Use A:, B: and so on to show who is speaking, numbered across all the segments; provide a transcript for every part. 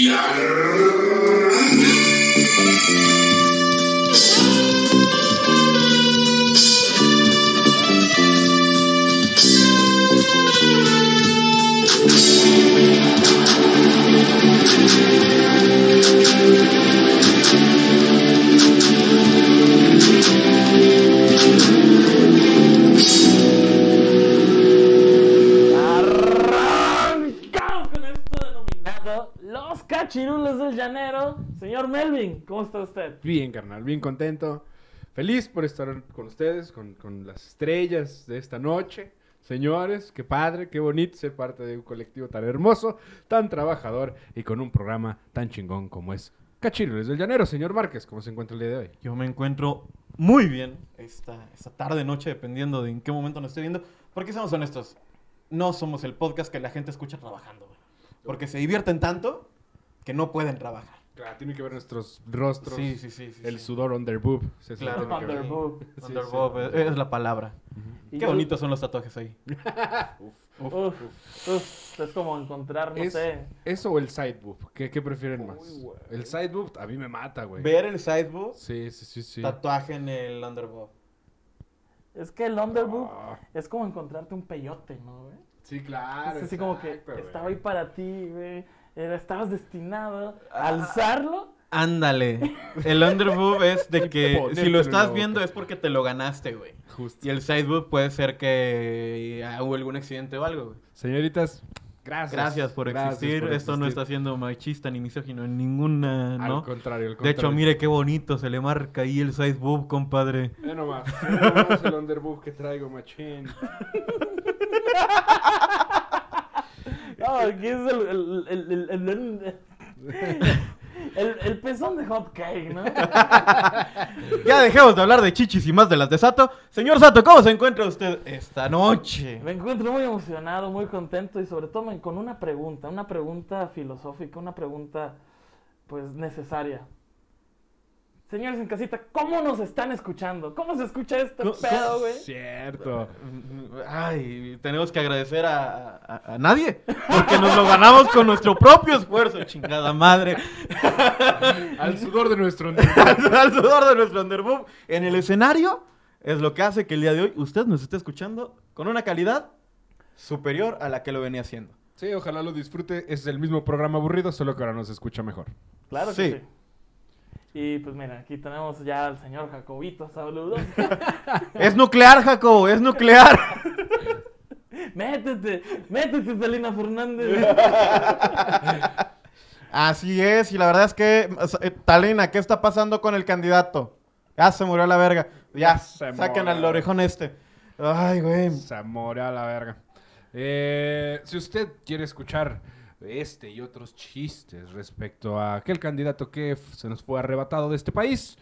A: Yeah. Del Llanero. Señor Melvin, ¿cómo está usted?
B: Bien, carnal, bien contento. Feliz por estar con ustedes, con, con las estrellas de esta noche. Señores, qué padre, qué bonito ser parte de un colectivo tan hermoso, tan trabajador y con un programa tan chingón como es Cachirules del Llanero. Señor Márquez, ¿cómo se encuentra el día de hoy?
C: Yo me encuentro muy bien esta, esta tarde, noche, dependiendo de en qué momento nos esté viendo. Porque seamos honestos, no somos el podcast que la gente escucha trabajando. Porque se divierten tanto que no pueden trabajar.
B: Claro, tiene que ver nuestros rostros,
C: Sí, sí, sí. sí,
B: el
C: sí.
B: sudor under boob. sí, eso
C: Claro.
A: Underboob.
B: Sí, sí.
C: es- es la palabra. Qué bonitos son los tatuajes ahí.
A: Uf, uf, es como encontrar, no
B: Es-
A: sé.
B: ¿Eso o el side boob? ¿Qué, qué prefieren más? El side boob a mí me mata, güey.
C: Ver el sideboob,
B: Sí, sí, sí, sí.
C: tatuaje en el underbob.
A: Es que el underboob
B: Ah,
A: es como encontrarte un peyote, ¿no, güey?
B: sí, claro.
A: es así como que estaba ahí para ti, güey. Era- Estabas destinado a
C: Ah.
A: alzarlo.
C: Ándale. El underboob es de que si lo estás viendo es porque te lo ganaste, güey.
B: Justo.
C: Y el sideboob puede ser que ah, hubo algún accidente o algo, güey.
B: Señoritas, gracias.
C: Gracias por
B: Gracias
C: existir.
B: por
C: Esto no está siendo machista ni misógino en ninguna,
B: Al
C: ¿no?
B: contrario, al
C: De
B: contrario.
C: hecho, mire qué bonito se le marca ahí el sideboob, compadre.
B: Ve nomás. nomás el underboob que traigo, machín.
A: No, aquí es el, el, el, el, pezón de hot cake, ¿no?
C: Ya dejemos de hablar de chichis y más de las de Sato. Señor Sato, ¿cómo se encuentra usted esta noche?
A: Me encuentro muy emocionado, muy contento y sobre todo con una pregunta, una pregunta filosófica, una pregunta pues necesaria. Señores en casita, ¿cómo nos están escuchando? ¿Cómo se escucha este pedo, güey?
B: Cierto.
C: Ay, tenemos que agradecer a, a- a nadie. Porque nos lo ganamos con nuestro propio esfuerzo, chingada madre.
B: Al sudor de nuestro underboob.
C: al sudor de nuestro underboob en el escenario es lo que hace que el día de hoy usted nos esté escuchando con una calidad superior a la que lo venía haciendo.
B: Sí, ojalá lo disfrute. Es el mismo programa aburrido, solo que ahora nos escucha mejor.
A: Claro
C: Sí.
A: que sí. Y pues mira, aquí tenemos ya al señor Jacobito, saludos.
C: Es nuclear, Jacobo, es nuclear.
A: métete, métete, Selena Fernández.
C: Así es, y la verdad es que, eh, Talina, ¿qué está pasando con el candidato? Ya se murió la verga. Ya,
B: Se
C: saquen
B: murió.
C: al orejón este. Ay, güey.
B: Zamora a la verga. Eh, si usted quiere escuchar este y otros chistes respecto a aquel candidato que se nos fue arrebatado de este país,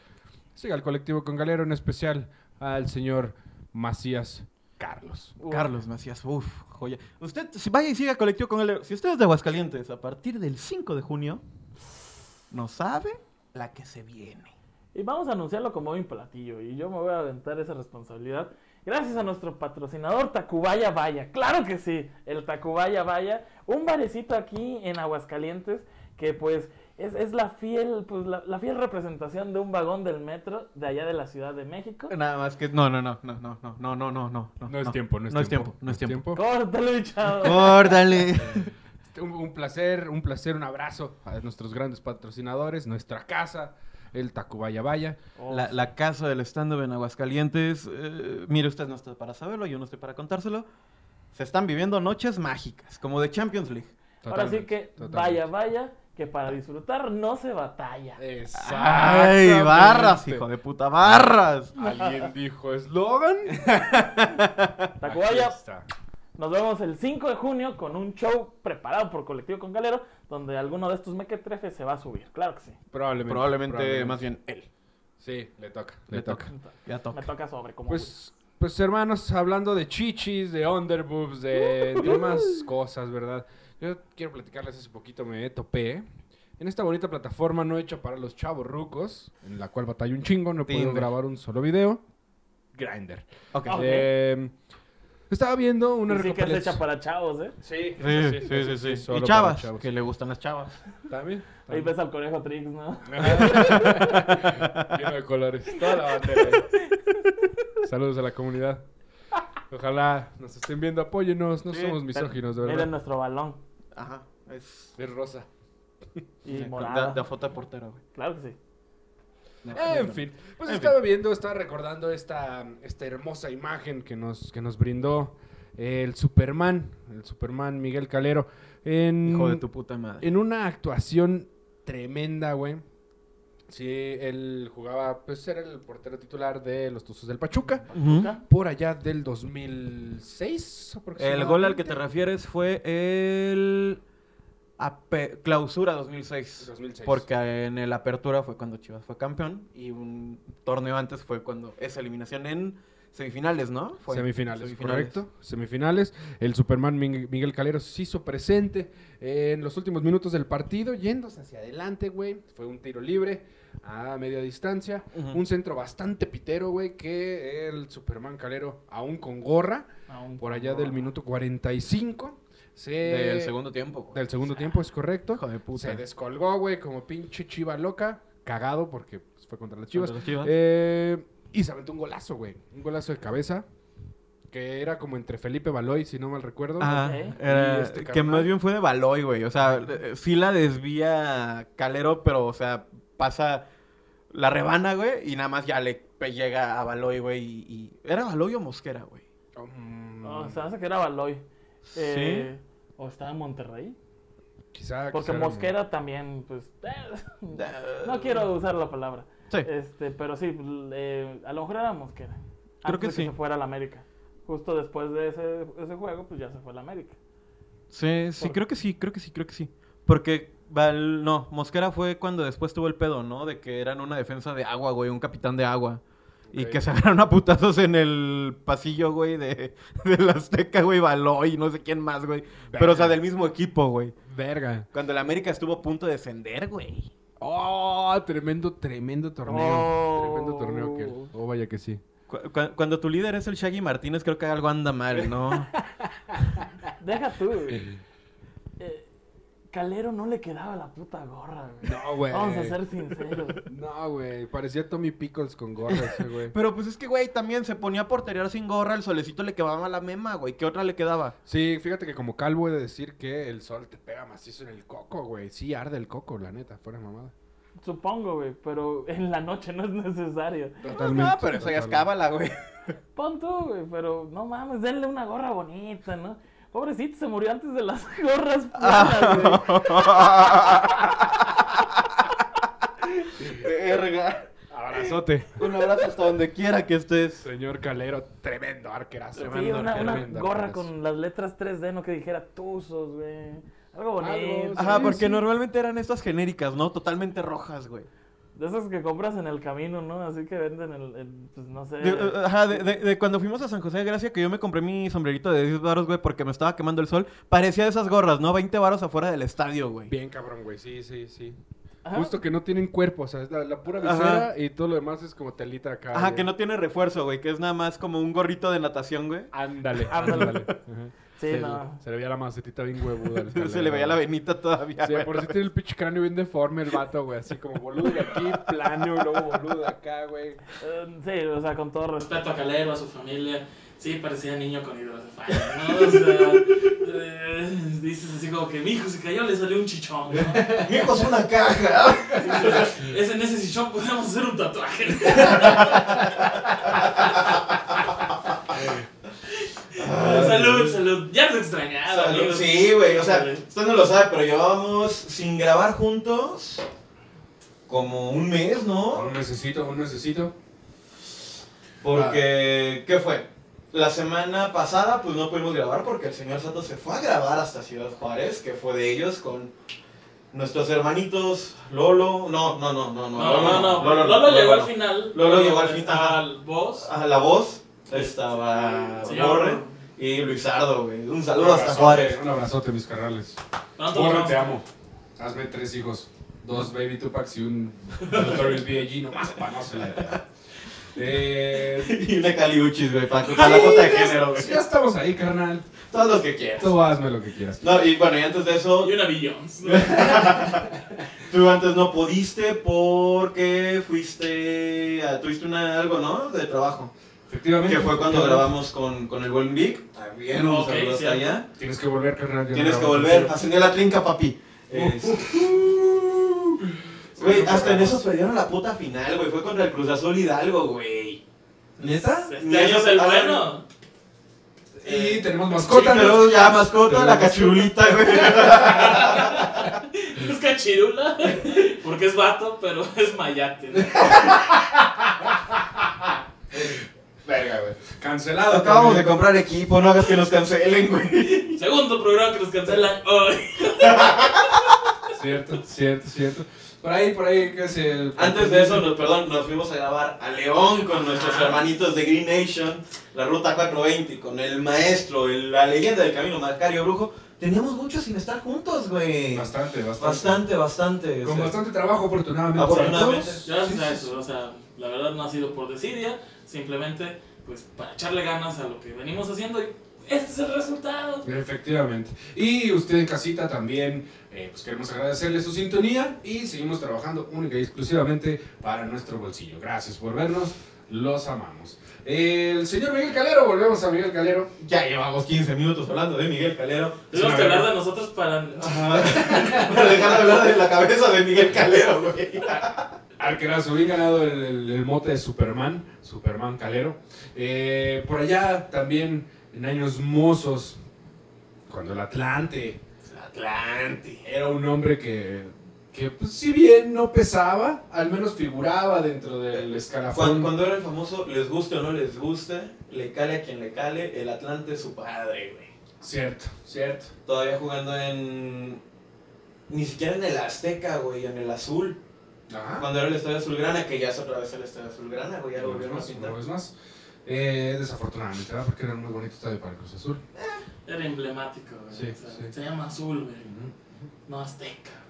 B: siga al colectivo con Galero, en especial al señor Macías Carlos.
C: Carlos Macías, uff, joya. Usted, si vaya y siga colectivo con él. Si usted es de Aguascalientes, a partir del 5 de junio, no sabe la que se viene.
A: Y vamos a anunciarlo como un platillo. Y yo me voy a aventar esa responsabilidad. Gracias a nuestro patrocinador Tacubaya Vaya. Claro que sí, el Tacubaya Vaya. Un barecito aquí en Aguascalientes que pues es, es la fiel pues la, la fiel representación de un vagón del metro de allá de la Ciudad de México.
C: Nada más que. No, no, no, no, no, no, no, no, no, no.
B: No es tiempo, no es tiempo.
C: No es tiempo.
A: Córtale, chavo.
C: Córdale.
B: Un, un placer, un placer, un abrazo a nuestros grandes patrocinadores, nuestra casa, el Tacubaya Vaya.
C: La, la casa del stand-up en Aguascalientes. eh, mire, usted no está para saberlo, yo no estoy para contárselo. Se están viviendo noches mágicas, como de Champions League.
A: Ahora sí
B: Totalmente,
A: que
B: totalmente.
A: vaya, vaya, que para disfrutar no se batalla.
C: ¡Ay, barras, hijo de puta, barras!
B: ¿Alguien dijo eslogan?
A: Tacubaya,
B: Aquí está.
A: Nos vemos el 5 de junio con un show preparado por Colectivo Con Galero, donde alguno de estos mequetrefes se va a subir. Claro que sí.
B: Probablemente.
C: Probablemente, más bien él.
B: Sí, le toca, le,
C: Le
B: toca.
C: toca. Ya
A: Me
C: toca.
A: toca sobre como
B: Pues, pues hermanos, hablando de chichis, de underboobs, de demás cosas, ¿verdad? Yo quiero platicarles hace poquito, me topé en esta bonita plataforma no hecha para los chavos rucos, en la cual batalla un chingo, no puedo grabar un solo video. Grinder.
C: Ok.
A: Ok.
B: Eh, Estaba viendo una
A: sí que es hecha para chavos, ¿eh?
B: Sí,
C: Sí, sí, sí, sí. Y chavas,
B: chavos.
C: que le gustan las chavas.
B: También.
A: Ahí ves al conejo Trix, ¿no?
B: Lleno de colores. Toda la bandera. ahí. Saludos a la comunidad. Ojalá nos estén viendo, apóyenos. No
C: Sí,
B: somos misóginos, de
A: Miren
B: verdad.
A: nuestro balón.
C: Ajá. Es
B: Es rosa.
A: Y
C: de,
A: morada.
C: de foto de portero, güey.
A: Claro que sí.
B: En fin, pues
C: En
B: estaba viendo, estaba recordando esta, esta hermosa imagen que nos, que nos brindó el Superman, el Superman Miguel Calero, en,
C: Hijo de tu puta madre.
B: en una actuación tremenda, güey. Sí, él jugaba, pues era el portero titular de los Tuzos del Pachuca,
C: Ujú.
B: por allá del 2006
C: El gol al que te refieres fue el ape- clausura 2006.
B: 2006.
C: Porque en el apertura fue cuando Chivas fue campeón y un torneo antes fue cuando esa eliminación en semifinales, ¿no? Fue
B: Semifinales,
C: semifinales.
B: correcto. Semifinales. El Superman Mig- Miguel Calero se hizo presente en los últimos minutos del partido, yéndose hacia adelante, güey. Fue un tiro libre a media distancia. Un centro bastante pitero, güey, que el Superman Calero, aún con gorra,
A: Aún
B: por
A: con
B: allá
A: gorra.
B: del minuto 45, se...
C: Del segundo tiempo. güey.
B: Del segundo tiempo, es correcto.
C: Hijo de puta.
B: Se descolgó, güey, como pinche chiva loca. Cagado porque pues, fue contra las chivas.
C: Contra las Chivas.
B: Eh, y se aventó un golazo, güey. Un golazo de cabeza. Que era como entre Felipe Baloy, si no mal recuerdo.
C: Ajá,
A: Ok.
C: era-
B: Y este
C: que más bien fue de Baloy, güey. O sea, eh, sí la desvía Calero, pero, o sea, pasa la rebana, güey, y nada más ya le llega a Baloy, güey. Y, y- ¿Era Baloy o Mosquera, güey?
B: Mm,
A: No, se hace que era Baloy. Eh, ¿O estaba en Monterrey?
B: Quizá.
A: Porque
B: quizá era-
A: Mosquera también, pues... eh, no quiero usar la palabra.
C: Sí.
A: Este, pero sí, eh, a lo mejor era Mosquera.
C: Creo
A: Antes
C: que
A: de
C: sí.
A: se fuera a la América. Justo después de ese, ese juego, pues ya se fue a la América.
C: Sí, sí, creo que sí, creo que sí, creo que sí. Porque, no, Mosquera fue cuando después tuvo el pedo, ¿no? De que eran una defensa de agua, güey, un capitán de agua. Y que se agarraron a putazos en el pasillo, güey, de, de la Azteca, güey, Baloy, y no sé quién más, güey. Pero, o sea, del mismo equipo, güey.
B: Verga.
C: Cuando el América estuvo a punto de descender, güey.
B: Oh, tremendo, tremendo torneo.
A: Oh.
B: Tremendo torneo que. Oh, vaya que sí.
C: Cu- cu- cuando tu líder es el Shaggy Martínez, creo que algo anda mal, ¿no?
A: Deja tú, güey. Calero no le quedaba la puta gorra, güey.
B: No, güey.
A: Vamos a ser sinceros.
B: No, güey. Parecía Tommy Pickles con gorra ese, güey.
C: Pero pues es que, güey, también se ponía a porterear sin gorra, el solecito le quedaba la mema, güey. ¿Qué otra le quedaba?
B: Sí, fíjate que como calvo he de decir que el sol te pega macizo en el coco, güey. Sí, arde el coco, la neta, fuera mamada.
A: Supongo, güey, pero en la noche no es necesario.
B: Totalmente.
C: No, pero eso ya es cábala, güey.
A: Pon tú, güey, pero no mames, denle una gorra bonita, ¿no? Pobrecito, se murió antes de las gorras planas, güey.
C: Verga.
B: Abrazote.
C: Un abrazo hasta donde quiera que estés.
B: Señor Calero, tremendo arquerazo.
A: Sí,
C: Tremendo
A: una, gorra
B: arquerazo.
A: con las letras 3D, no que dijera Tuzos, güey. Algo bonito.
B: Algo,
C: Ajá,
B: Sí,
C: porque
B: sí.
C: normalmente eran estas genéricas, ¿no? Totalmente rojas, güey.
A: De esas que compras en el camino, ¿no? Así que venden el, el, pues no sé.
C: De, eh, ajá, de, de- de cuando fuimos a San José de Gracia, que yo me compré mi sombrerito de 10 baros, güey, porque me estaba quemando el sol. Parecía de esas gorras, ¿no? 20 baros afuera del estadio, güey.
B: Bien cabrón, güey. Sí, sí, sí.
A: Ajá.
B: Justo que no tienen cuerpo, o sea, es la, la pura
C: Ajá.
B: visera y todo lo demás es como telita acá.
C: Ajá,
B: güey.
C: que no tiene refuerzo, güey, que es nada más como un gorrito de natación, güey.
B: Ándale,
A: Ándale. Sí,
B: se,
A: no.
B: se le veía la macetita bien huevuda. al
C: Se le veía la venita todavía,
B: Sí,
C: güey.
B: por eso tiene el pinche cráneo bien deforme el vato, güey. Así como boludo de aquí, plano, y luego boludo de acá, güey.
A: Eh, sí, o sea, con todo respeto a Calero, a su familia, sí, parecía niño con hidrocefalia, ¿no? O sea, eh, dices así como que mi hijo se cayó, le salió un chichón, ¿no?
C: Mi hijo es una caja.
A: Es en ese chichón podemos hacer un tatuaje. Salud, salud. Ya te extrañaba,
C: Salud,
A: amigos.
C: Sí, güey, o sea, usted no lo sabe, pero llevábamos sin grabar juntos como un mes, ¿no?
B: Un necesito, un necesito.
C: Porque, ¿qué fue? La semana pasada, pues no pudimos grabar porque el señor Sato se fue a grabar hasta Ciudad Juárez, que fue de ellos con nuestros hermanitos Lolo. No, no, no, no, no.
A: No, no, no.
C: Lolo,
A: Lolo llegó al final.
C: Lolo llegó al final, la voz estaba. Borre y Luisardo, güey. Un saludo hasta Juárez.
B: Un abrazote, mis carnales.
A: Nos
B: te amo. Hazme tres hijos. Dos Baby Tupacs y un Notorious B.I.G. nomás para no se la. Eh,
C: Y una caliuchis, güey, para, para la cuota de género, güey.
B: ya estamos ahí, carnal.
C: Todos los que quieras.
B: Tú hazme lo que quieras.
C: No, y bueno, y antes de eso,
A: Y una Billions.
C: tú antes no pudiste porque fuiste, a- tuviste una, algo, ¿no? De trabajo.
B: Efectivamente.
C: Que fue cuando grabamos con, con el buen Vic. También, un
A: Ok,
C: saludo hasta
A: cierto.
C: allá.
B: Tienes que volver, carnal.
C: Tienes que volver, ascender la trinca, papi. Es- Güey, hasta en eso perdieron la puta final, güey. Fue contra el Cruz Azul Hidalgo, güey. ¿Neta?
A: Este año es el bueno.
B: Y tenemos
C: Sí,
B: mascota. ¿no?
C: pero ya mascota, la
B: Tenemos-
C: cachirulita, güey.
A: Es cachirula. Porque es vato, pero es mayate. ¿no?
B: Verga, güey. Cancelado.
C: Acabamos de comprar equipo, no hagas que nos cancelen, güey.
A: Segundo programa que nos cancelan hoy.
B: Cierto, cierto, cierto. Por ahí, por ahí, ¿qué es el...
C: Antes de eso, nos, perdón, nos fuimos a grabar a León con nuestros hermanitos de Green Nation, la ruta 420, con el maestro, el- la leyenda del camino, Macario Brujo. Teníamos mucho sin estar juntos, güey.
B: Bastante, bastante.
C: Bastante, bastante. o
B: Con
C: sea.
B: bastante trabajo, afortunadamente.
C: Afortunadamente.
A: Gracias
B: Sí,
A: a
B: sí,
A: eso. O sea, la verdad no ha sido por desidia. Simplemente, pues, para echarle ganas a lo que venimos haciendo. Y este es el resultado.
B: Efectivamente. Y usted en casita también, eh, pues queremos agradecerle su sintonía y seguimos trabajando única y exclusivamente para nuestro bolsillo. Gracias por vernos, los amamos. El señor Miguel Calero, volvemos a Miguel Calero.
C: Ya llevamos 15 minutos hablando de Miguel Calero.
A: Tenemos que hablar de nosotros para.
C: Ajá. Para dejar de hablar de la cabeza de Miguel Calero, güey.
B: Arquerazo, bien ganado el, el- el mote de Superman, Superman Calero. Eh, por allá también en años mozos, cuando el Atlante
C: Atlante.
B: era un hombre que, que pues, si bien no pesaba, al menos figuraba dentro del escalafón.
C: Cuando, cuando era el famoso, les guste o no les guste, le cale a quien le cale, el Atlante es su padre, güey.
B: Cierto, cierto.
C: Todavía jugando en. Ni siquiera en el Azteca, güey, en el Azul.
B: Ajá.
C: Cuando era el Estadio Azulgrana, que ya es otra vez el Estadio Azulgrana, güey, ya lo volvieron a
B: más,
C: pintar.
B: una vez más. Eh, desafortunadamente, ¿verdad? Porque era un muy bonito estadio para el Cruz Azul.
A: Era emblemático, güey.
B: Sí,
A: O sea,
B: sí.
A: Se llama Azul, güey. No Azteca, güey.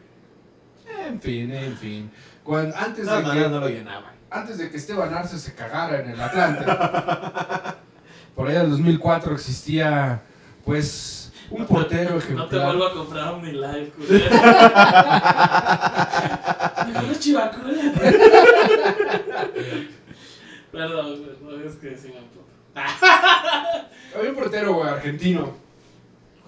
B: En fin, en fin. Cuando, antes,
C: De
B: que,
C: no lo llenaban.
B: antes de que Esteban Arce se cagara en el Atlante, por allá del 2004 existía, pues, un portero
A: No te
B: ejemplar.
A: vuelvo a comprar un live, es chivacola. Perdón, perdón, es que sí me.
B: Había un portero, güey, argentino,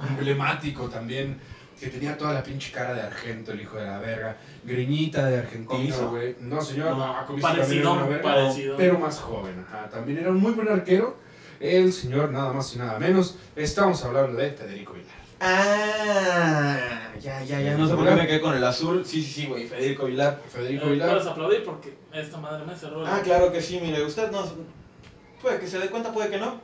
B: emblemático también, que tenía toda la pinche cara de argento, el hijo de la verga. Greñita de argentino, güey. No, señor,
A: No, parecido,
B: verga,
A: parecido.
B: Pero más joven, ajá. También era un muy buen arquero. El señor, nada más y nada menos, estamos hablando de Federico Vilar.
C: Ah, ya, ya, ya. No sé por qué me quedé con el azul. Sí, sí, sí, güey, Federico Vilar.
B: Federico
A: Eh,
B: Vilar.
A: Puedes aplaudir porque esta madre me cerró.
C: Ah, claro que sí, mire, usted no. Puede que se dé cuenta, puede que no.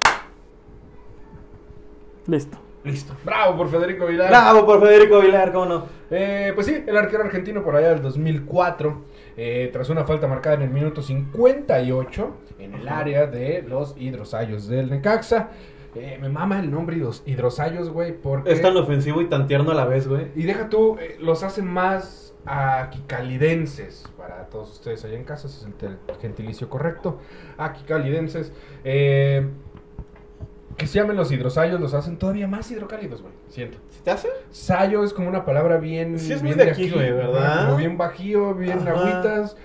A: Listo.
C: Listo.
B: Bravo por Federico Vilar.
C: Bravo por Federico Vilar, cómo no.
B: Eh, pues sí, el arquero argentino por allá del 2004, eh, tras una falta marcada en el minuto 58 en el área de los hidrosallos del Necaxa. Eh, me mama el nombre hidros- hidrosallos, güey, porque...
C: Es tan ofensivo y tan tierno a la vez, güey.
B: Y deja tú, eh, los hacen más aquicalidenses para todos ustedes allá en casa, ese es el gentilicio correcto. Aquicalidenses. Eh, que se llamen los hidrosallos, los hacen todavía más hidrocálidos, güey. Siento.
C: ¿Sí te hace?
B: Sayo es como una palabra bien.
C: Sí, es muy
B: bien
C: de aquí, güey, ¿verdad?
B: Como bien bajío, bien
C: Ajá.
B: agüitas.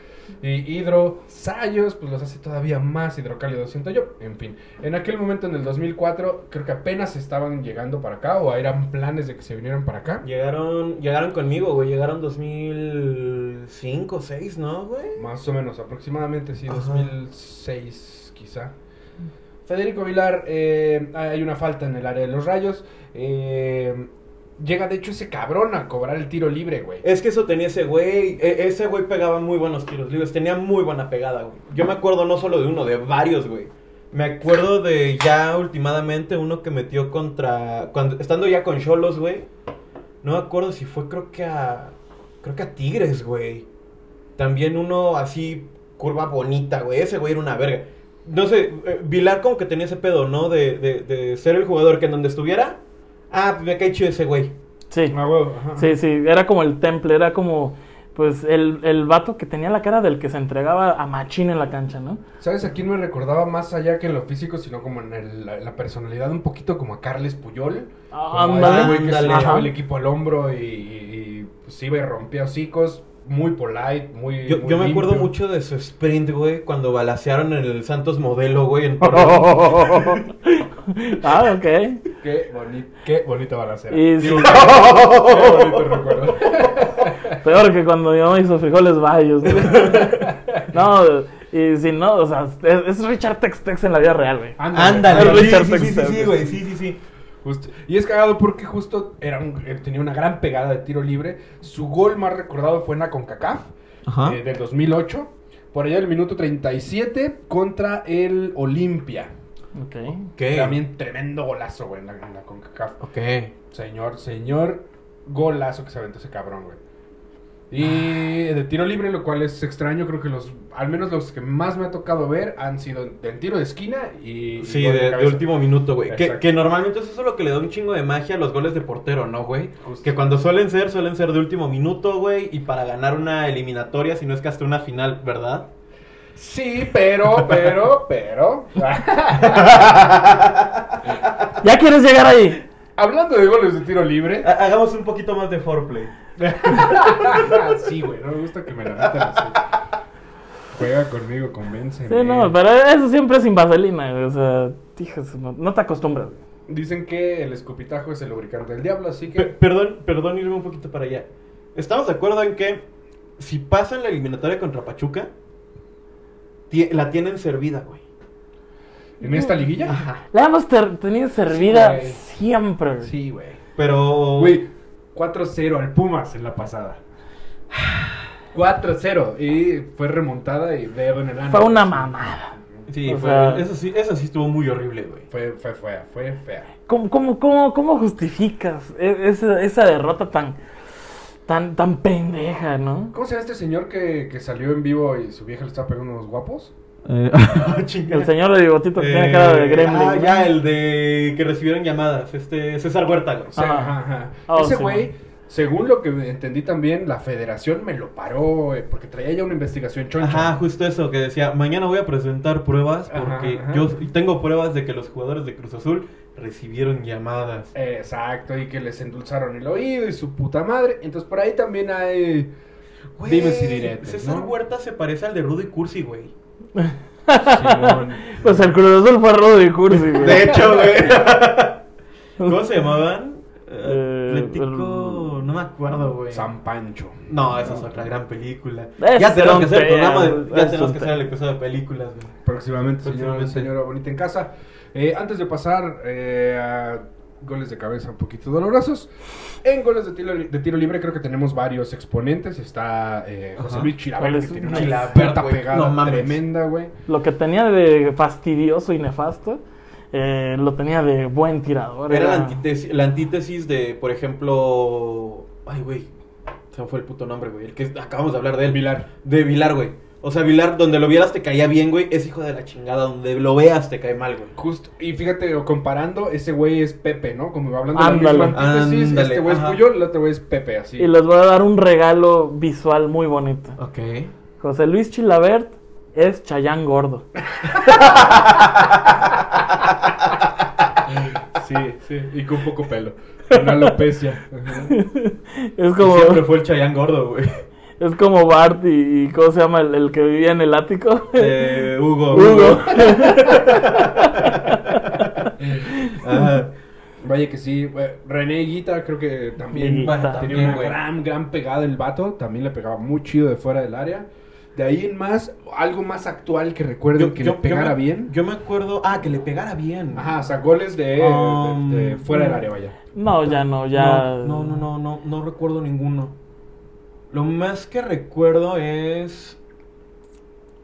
B: Y hidro, sayos, pues los hace todavía más hidrocálidos, siento yo. En fin, en aquel momento, en el 2004, creo que apenas estaban llegando para acá, o eran planes de que se vinieran para acá.
C: Llegaron, llegaron conmigo, güey. Llegaron 2005, 6, ¿no, güey?
B: Más o menos, aproximadamente, sí,
C: Ajá.
B: 2006, quizá. Federico Vilar, eh, hay una falta en el área de los rayos. eh, llega, de hecho, ese cabrón a cobrar el tiro libre, güey.
C: Es que eso tenía ese güey. e- ese güey pegaba muy buenos tiros libres. Tenía muy buena pegada, güey. Yo me acuerdo no solo de uno, de varios, güey. Me acuerdo de ya últimamente uno que metió contra. Cuando, estando ya con Cholos, güey. No me acuerdo si fue, creo que a. Creo que a Tigres, güey. También uno así, curva bonita, güey. Ese güey era una verga. No sé, eh, Vilar como que tenía ese pedo, ¿no? De, de, de ser el jugador que en donde estuviera. Ah, me cae chido ese güey.
A: Sí.
B: Ah.
A: Sí, sí, era como el temple, era como pues el, el vato que tenía la cara del que se entregaba a machín en la cancha, ¿no?
B: ¿Sabes a quién me recordaba más allá que en lo físico, sino como en el- la, la personalidad, un poquito como a Carles Puyol?
A: Ah,
B: Como
A: ándale.
B: ese güey que se
A: Ajá.
B: el equipo al hombro y, y, y, pues iba y rompía hocicos, muy polite, muy.
C: Yo,
B: muy
C: yo me acuerdo
B: limpio.
C: mucho de su sprint, güey, cuando balacearon en el Santos Modelo, güey, en Torreón.
A: ah, ok.
B: Qué, boni- qué bonita balacera.
A: Y sí,
B: qué bonito recuerdo.
A: peor que cuando mi mamá hizo frijoles bayos. güey. No, y si no, o sea, es, es Richard Tex Tex en la vida real, güey.
C: Ándale, sí,
A: Richard
C: sí, sí, sí,
A: Texas.
C: sí, güey, sí, sí, sí.
B: Justo. Y es cagado porque justo era un- eh, tenía una gran pegada de tiro libre. Su gol más recordado fue en la CONCACAF eh, del 2008. Por allá del minuto 37 contra el Olimpia.
A: Ok.
C: ¿Qué?
B: También tremendo golazo, güey, en la, en la CONCACAF.
C: Ok.
B: Señor, señor, golazo que se aventó ese cabrón, güey. Y de tiro libre, lo cual es extraño, creo que los, al menos los que más me ha tocado ver han sido del tiro de esquina y...
C: Sí,
B: y
C: de, de
B: cabeza.
C: último minuto, güey. Que, que normalmente es eso lo que le da un chingo de magia a los goles de portero, ¿no, güey? Que cuando suelen ser, suelen ser de último minuto, güey, y para ganar una eliminatoria, si no es que hasta una final, ¿verdad?
B: Sí, pero, pero, pero...
A: ¿Ya quieres llegar ahí?
B: Hablando de goles de tiro libre...
C: Ha- Hagamos un poquito más de foreplay.
B: sí, güey, no me gusta que me la metan así. Juega conmigo, convénceme.
A: Sí, no, pero eso siempre es sin vaselina, güey. O sea, hijas, no, no te acostumbras. güey.
B: Dicen que el escupitajo es el lubricante del diablo, así que...
C: perdón, perdón irme un poquito para allá. ¿Estamos de acuerdo en que si pasan la eliminatoria contra Pachuca, la tienen servida, güey?
B: ¿En esta liguilla?
C: Ajá.
A: La hemos tenido servida
B: güey.
A: siempre. güey.
B: Sí, güey.
C: Pero...
B: Güey, 4-0 al Pumas en la pasada. 4-0 y fue remontada y dedo en el ano.
A: Fue una mamada.
C: Sí, fue-
A: sea-
C: eso sí, eso sí estuvo muy horrible, güey.
B: Fue, fue fea, fue fea.
A: ¿Cómo, cómo, cómo, cómo justificas e- esa, esa derrota tan, tan, tan pendeja, no?
B: ¿Cómo se llama este señor que, que salió en vivo y su vieja le estaba pegando unos guapos?
A: El señor de bigotito que tiene
C: Eh,
A: cara de gremlin.
C: Ah, ya, el de que recibieron llamadas. Este, César Huerta, güey.
A: Ajá.
B: ajá.
A: Oh,
B: Ese
A: sí,
B: güey,
A: man.
B: según lo que entendí también, la federación me lo paró eh, porque traía ya una investigación choncha.
C: Ajá, justo eso, que decía, mañana voy a presentar pruebas porque
B: ajá.
C: yo tengo pruebas de que los jugadores de Cruz Azul recibieron llamadas.
B: Exacto, y que les endulzaron el oído y su puta madre. Entonces por ahí también hay...
C: Güey,
B: y diretes,
C: César
B: ¿no?
C: Huerta se parece al de Rudy Cursi, güey.
B: Simón.
A: Pues el Cruz Azul fue Rudy Cursi, güey.
C: De hecho, güey. ¿Cómo se llamaban?
A: Eh,
C: Atlético...
A: el-
C: No me acuerdo, güey.
B: San Pancho.
C: No, esa es otra gran película.
A: Es
C: ya tenemos que hacer el programa de, ya
A: es
C: tenemos que
A: tontea.
C: hacer el episodio de películas, güey.
B: Próximamente,
C: Próximamente.
B: señora bonita en casa. Eh, antes de pasar eh, a goles de cabeza un poquito dolorosos, en goles de tiro, de tiro libre creo que tenemos varios exponentes. Está eh, José. Luis Chilabert,
A: ¿Cuál
B: que tiene una
C: Chilabert,
B: pegada
C: No mames.
B: tremenda, güey.
A: Lo que tenía de fastidioso y nefasto, eh, lo tenía de buen tirador.
C: Era la antítesis, la antítesis de, por ejemplo. Ay, güey. Se me fue el puto nombre, güey. El que acabamos de hablar de él.
B: Vilar.
C: De Vilar, güey. O sea, Vilar, donde lo vieras te caía bien, güey. Es hijo de la chingada. Donde lo veas te cae mal, güey.
B: Justo, y fíjate, comparando, ese güey es Pepe, ¿no? Como hablando de
A: Ándale.
B: la misma antítesis,
C: Ándale,
B: este güey es. Puyol, el otro güey es Pepe, así.
A: Y les voy a dar un regalo visual muy bonito.
C: Ok.
A: José Luis Chilabert es Chayán Gordo.
B: Sí, sí, y con poco pelo. Una alopecia. Ajá.
A: Es como,
C: Siempre fue el Chayán gordo, güey.
A: Es como Bart y, y ¿cómo se llama el, el que vivía en el ático?
C: Eh, Hugo.
A: Hugo.
C: Ajá.
B: Vaya que sí. eh, René Guita creo que también tenía
C: También,
B: una
C: güey.
B: gran, gran pegada el vato. También le pegaba muy chido de fuera del área. De ahí en más, algo más actual que recuerden que le pegara
C: me,
B: bien.
C: Yo me acuerdo. Ah, que le pegara bien.
B: Ajá, o sea, goles de,
C: Um,
B: de- de fuera del área, vaya.
A: No, ya no, ya.
C: No, no, no, no, no recuerdo ninguno. Lo más que recuerdo es.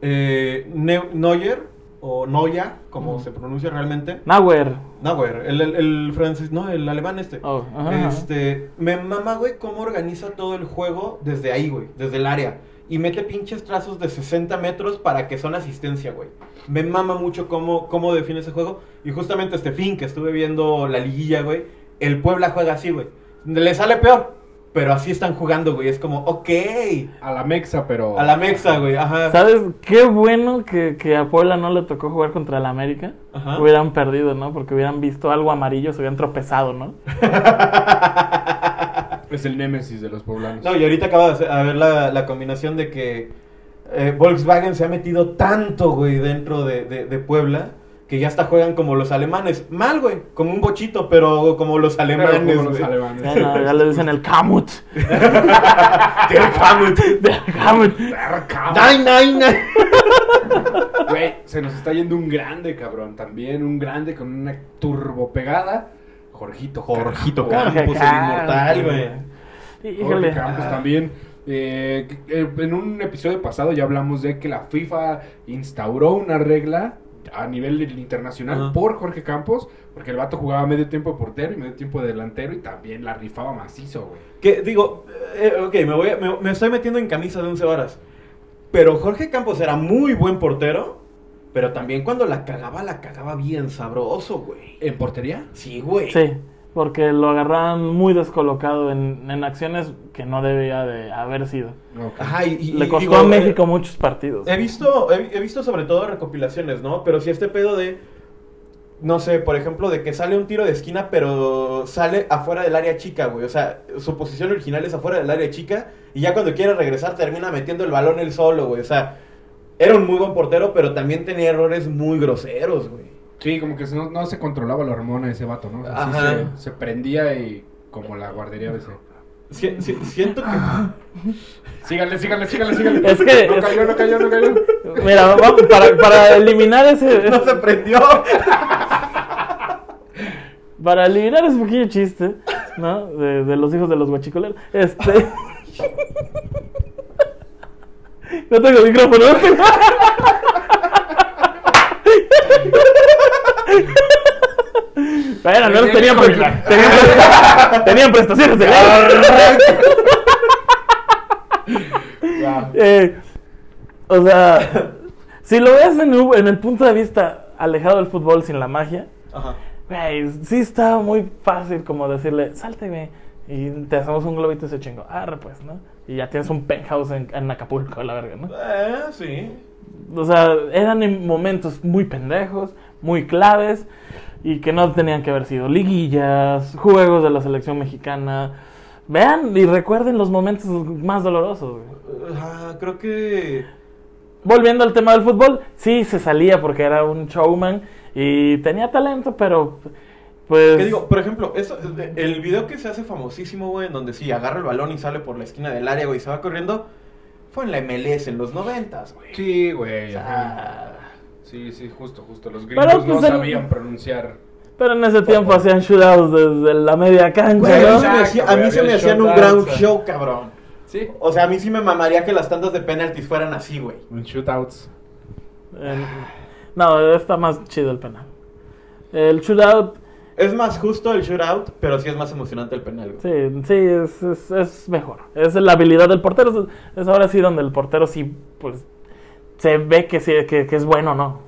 C: Eh, Neu- Neuer, o Neuer, como se pronuncia realmente.
A: Nauer.
C: Neuer, el, el, el francés, no, el alemán este.
A: Oh, ajá.
C: Este, me mama, güey, cómo organiza todo el juego desde ahí, güey, desde el área. Y mete pinches trazos de 60 metros para que son asistencia, güey. Me mama mucho cómo, cómo define ese juego. Y justamente este fin que estuve viendo la liguilla, güey, el Puebla juega así, güey. Le sale peor, pero así están jugando, güey. Es como, ok.
B: A la Mexa, pero.
C: A la Mexa, güey, ajá.
A: ¿Sabes qué bueno que, que a Puebla no le tocó jugar contra el América?
C: Ajá.
A: Hubieran perdido, ¿no? Porque hubieran visto algo amarillo, se hubieran tropezado, ¿no?
B: Es el némesis de los poblanos.
C: No, y ahorita acaba de ver la, la combinación de que eh, Volkswagen se ha metido tanto, güey, dentro de, de- de Puebla, que ya hasta juegan como los alemanes. Mal, güey, como un bochito, pero como los
B: Pero
C: alemanes,
B: como los alemanes.
A: Ya, no, ya le dicen el Kamut.
C: Der Hamut.
A: Del Kamut.
C: Nine, nine, nine.
B: Güey, se nos está yendo un grande, cabrón. También un grande con una turbo pegada. Jorgito
C: Jorgito
B: Campos.
C: Campos, el inmortal, güey.
B: Jorge
A: Híjole.
B: Campos también. Eh, en un episodio pasado ya hablamos de que la FIFA instauró una regla a nivel internacional por Jorge Campos, porque el vato jugaba medio tiempo de portero y medio tiempo de delantero y también la rifaba macizo, güey.
C: Que digo, eh, ok, me, voy a- me, me estoy metiendo en camisa de once varas. Pero Jorge Campos era muy buen portero, pero también cuando la cagaba, la cagaba bien sabroso, güey.
B: ¿En portería?
C: Sí, güey.
A: Sí, porque lo agarraban muy descolocado en, en acciones que no debía de haber sido.
C: Ajá, y,
A: Le
C: y
A: costó
C: digo,
A: a
C: eh,
A: México muchos partidos.
C: He visto, he, he visto sobre todo recopilaciones, ¿no? Pero si este pedo de, no sé, por ejemplo, de que sale un tiro de esquina, pero sale afuera del área chica, güey. O sea, su posición original es afuera del área chica y ya cuando quiere regresar termina metiendo el balón él solo, güey. O sea, era un muy buen portero, pero también tenía errores muy groseros, güey.
B: Sí, como que se- no, no se controlaba la hormona de ese vato, ¿no? O sea, sí
C: Ajá.
B: se, se prendía y como la guardería de ese.
C: Si- si- siento que...
B: Síganle, síganle, síganle, síganle.
A: Es que-
B: No cayó, no cayó, no cayó.
A: Mira, vamos, para, para eliminar ese,
C: No se prendió.
A: para eliminar ese pequeño chiste, ¿no? De, de los hijos de los guachicoleros. Este. No tengo micrófono. Bueno, tenían, pre- tenían, pre- tenían prestaciones de. Eh, o sea, si lo ves en, el punto de vista alejado del fútbol sin la magia,
C: Ajá.
A: güey, sí está muy fácil como decirle, sálteme y te hacemos un globito y se chingo. Arre, pues, ¿no? Y ya tienes un penthouse en, en Acapulco, la verga, ¿no?
C: Eh, sí.
A: O sea, eran en momentos muy pendejos, muy claves y que no tenían que haber sido liguillas, juegos de la selección mexicana. Vean y recuerden los momentos más dolorosos, güey.
C: Ajá, creo que...
A: Volviendo al tema del fútbol, sí se salía porque era un showman y tenía talento, pero pues
C: ¿Qué digo? Por ejemplo, eso, el video que se hace famosísimo, güey, en donde sí, agarra el balón y sale por la esquina del área, güey, y se va corriendo, fue en la MLS en los noventas, güey.
B: Sí, güey.
C: O
B: ajá.
C: sea,
B: Sí, sí, justo, justo. Los
A: Pero,
B: gringos
A: pues,
B: no
A: el-
B: sabían pronunciar.
A: pero en ese tiempo hacían shootouts desde la media cancha,
C: güey, a mí
A: ¿no?
C: se me, hacía- a mí se me hacían un ground
B: o sea.
C: show, cabrón.
B: Sí.
C: O sea, a mí sí me mamaría que las tandas de penaltis fueran así, güey.
B: En shootouts.
A: No, está más chido el penal. El shootout,
C: Es más justo el shootout, pero sí es más emocionante el penal, güey.
A: sí, sí, es, es, es mejor. Es la habilidad del portero, es, es ahora sí donde el portero sí, pues, se ve que, sí, que, que es bueno, ¿no?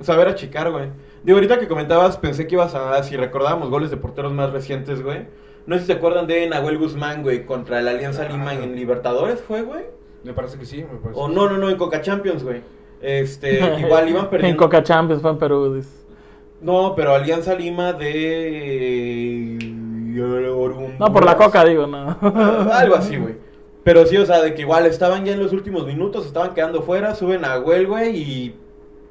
C: Saber achicar, güey. Digo, ahorita que comentabas, pensé que ibas a, si recordábamos goles de porteros más recientes, güey. No sé si se acuerdan de Nahuel Guzmán, güey, contra el Alianza Lima en Libertadores, ¿fue, güey?
B: Me parece que sí, me parece.
C: O
B: que
C: no, no, no, en Coca Champions, güey. Este, igual iban
A: En
C: perdiendo.
A: Coca Champions fue en Perú. dice.
C: No, pero Alianza Lima de.
A: No, por la Coca, digo, no.
C: Algo así, güey. Pero sí, o sea, de que igual estaban ya en los últimos minutos, estaban quedando fuera, suben a Huel, güey, y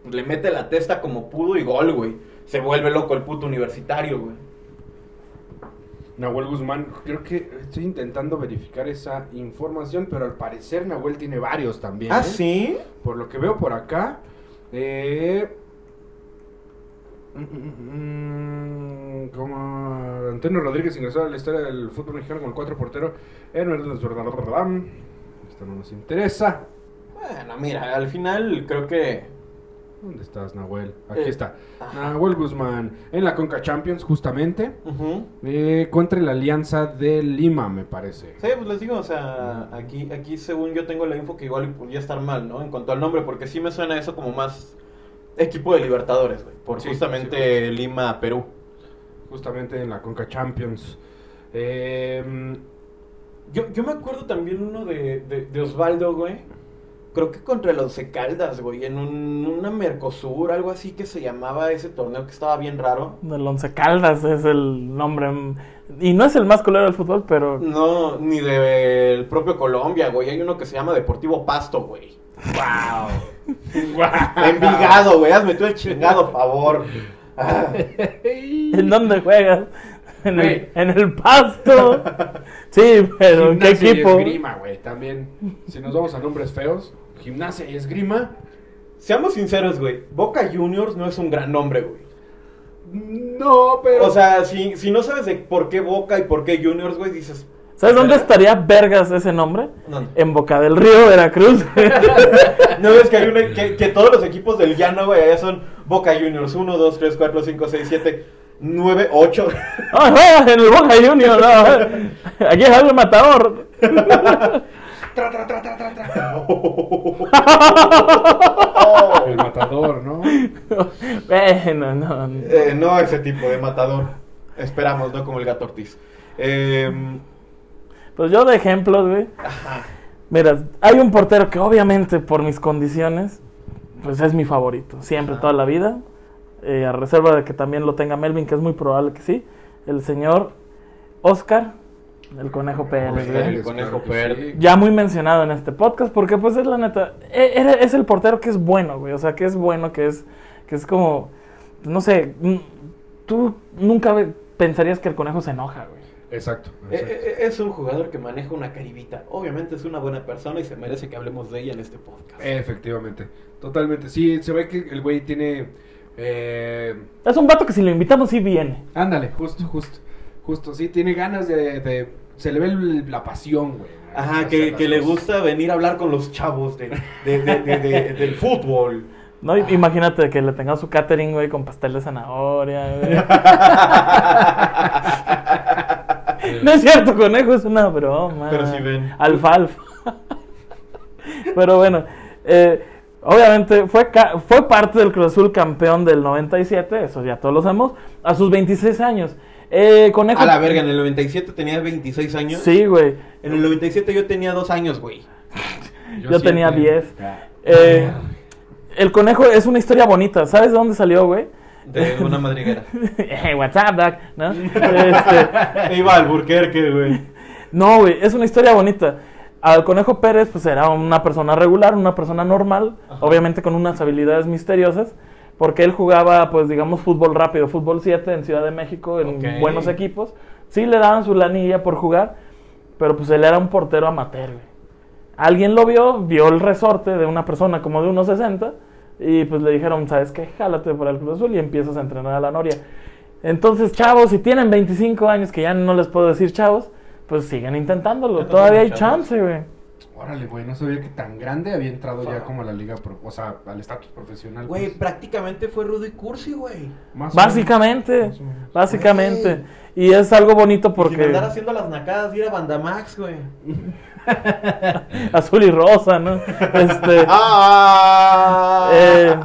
C: le mete la testa como pudo y gol, güey. Se vuelve loco el puto universitario, güey.
B: Nahuel Guzmán, creo que estoy intentando verificar esa información, pero al parecer Nahuel tiene varios también.
C: ¿Ah,
B: ¿eh?
C: sí?
B: Por lo que veo por acá, eh, mm, como Antonio Rodríguez ingresó a la historia del fútbol mexicano con el cuatro portero. en el- Esto no nos interesa.
C: Bueno, mira, al final creo que.
B: ¿Dónde estás, Nahuel? Aquí
C: Eh,
B: está.
C: ajá.
B: Nahuel Guzmán en la Conca Champions, justamente. Eh, contra la Alianza de Lima, me parece.
C: Sí, pues les digo, o sea, aquí, aquí según yo tengo la info que igual podría estar mal, ¿no? En cuanto al nombre, porque sí me suena eso como más equipo de Libertadores, güey. Por
B: Sí,
C: justamente Lima, Perú.
B: Justamente en la Conca Champions. Eh,
C: Yo, yo me acuerdo también uno de, de, de Osvaldo, güey. Creo que contra los Caldas, güey. En un- una Mercosur, algo así que se llamaba ese torneo que estaba bien raro.
A: El Once Caldas es el nombre. Y no es el más colero del fútbol, pero.
C: No, ni del propio Colombia, güey. Hay uno que se llama Deportivo Pasto, güey. ¡Wow! Envigado, güey. Hazme tú el chingado favor. Ah.
A: ¿En dónde juegas? En el,
B: Güey.
A: en el pasto. Sí, pero ¿en qué
B: Gimnasia
A: equipo?
B: y esgrima, güey, también. Si nos vamos a nombres feos, gimnasia y esgrima.
C: Seamos sinceros, güey. Boca Juniors no es un gran nombre, güey.
B: No, pero.
C: O sea, si, si no sabes de por qué Boca y por qué Juniors, güey, dices.
A: ¿Sabes dónde estaría Vergas ese nombre?
C: ¿Dónde?
A: En Boca del Río, Veracruz.
C: ¿No ves que hay una, que, que todos los equipos del llano, güey, allá son Boca Juniors 1, 2, 3, 4, 5, 6, 7, 9, 8.
A: Ah, en el Boca Junior. no. Aquí es el matador.
B: Tra, tra, tra, tra, tra, tra. El matador, ¿no?
A: bueno, no. no.
C: Eh, no ese tipo de matador. Esperamos, no como el gato Ortiz. Eh,
A: Pues yo de ejemplos, güey. Mira, hay un portero que obviamente por mis condiciones, pues es mi favorito. Siempre,
C: Ajá.
A: toda la vida. Eh, a reserva de que también lo tenga Melvin, que es muy probable que sí. El señor Oscar, el Conejo Pérez,
C: Oscar, el Conejo Pérez.
A: Ya muy mencionado en este podcast, porque pues es la neta, e- es el portero que es bueno, güey. O sea, que es bueno, que es, que es como, no sé, tú nunca pensarías que el conejo se enoja, güey.
B: Exacto.
C: eh,
B: exacto.
C: eh, es un jugador que maneja una caribita. Obviamente es una buena persona y se merece que hablemos de ella en este podcast.
B: Efectivamente. Totalmente. Sí, se ve que el güey tiene. Eh...
A: Es un vato que si lo invitamos sí viene.
B: Ándale, justo, justo. Justo, sí, tiene ganas de. de- se le ve el- la pasión, güey.
C: Ajá, que, le gusta venir a hablar con los chavos de, de- de- de- de- del fútbol.
A: ¿No? I- Imagínate que le tenga su catering, güey, con pastel de zanahoria, güey. No es cierto, conejo, es una broma.
C: Pero sí ven.
A: Alfalfa. Pero bueno, eh, obviamente fue, fue parte del Cruz Azul campeón del 97, eso ya todos lo sabemos, a sus 26 años. Eh, conejo.
C: A la verga, en el 97 tenía 26 años.
A: Sí, güey.
C: En el 97 yo tenía 2 años, güey.
A: Yo tenía
B: siempre-
A: 10. Eh, el conejo es una historia bonita. ¿Sabes de dónde salió, güey?
C: De una madriguera.
A: Hey, what's up, Doc? ¿No? Este,
C: Iba al Burquerque, güey.
A: No, güey, es una historia bonita. Al Conejo Pérez, pues era una persona regular, una persona normal,
C: Ajá.
A: obviamente con unas habilidades misteriosas, porque él jugaba, pues digamos, fútbol rápido, fútbol 7 en Ciudad de México, en buenos equipos. Sí le daban su lanilla por jugar, pero pues él era un portero amateur, güey. Alguien lo vio, vio el resorte de una persona como de unos 60 y pues le dijeron, ¿sabes qué? Jálate por el Cruz Azul y empiezas a entrenar a la Noria. Entonces, chavos, si tienen 25 años, que ya no les puedo decir chavos, pues siguen intentándolo. Todavía hay
C: chavos.
A: chance, güey.
B: Órale, güey, no sabía que tan grande había entrado ya como a la liga, pro- o sea, al estatus profesional.
C: Güey,
B: pues.
C: prácticamente fue Rudy Cursi, güey.
B: Más o
A: Básicamente,
B: menos, más
A: básicamente. Y es algo bonito
C: Porque...
A: Porque
C: andar haciendo las nacadas y ir a Bandamax, güey.
A: azul y rosa, ¿no? Este,
C: ¡Ah!
A: Eh,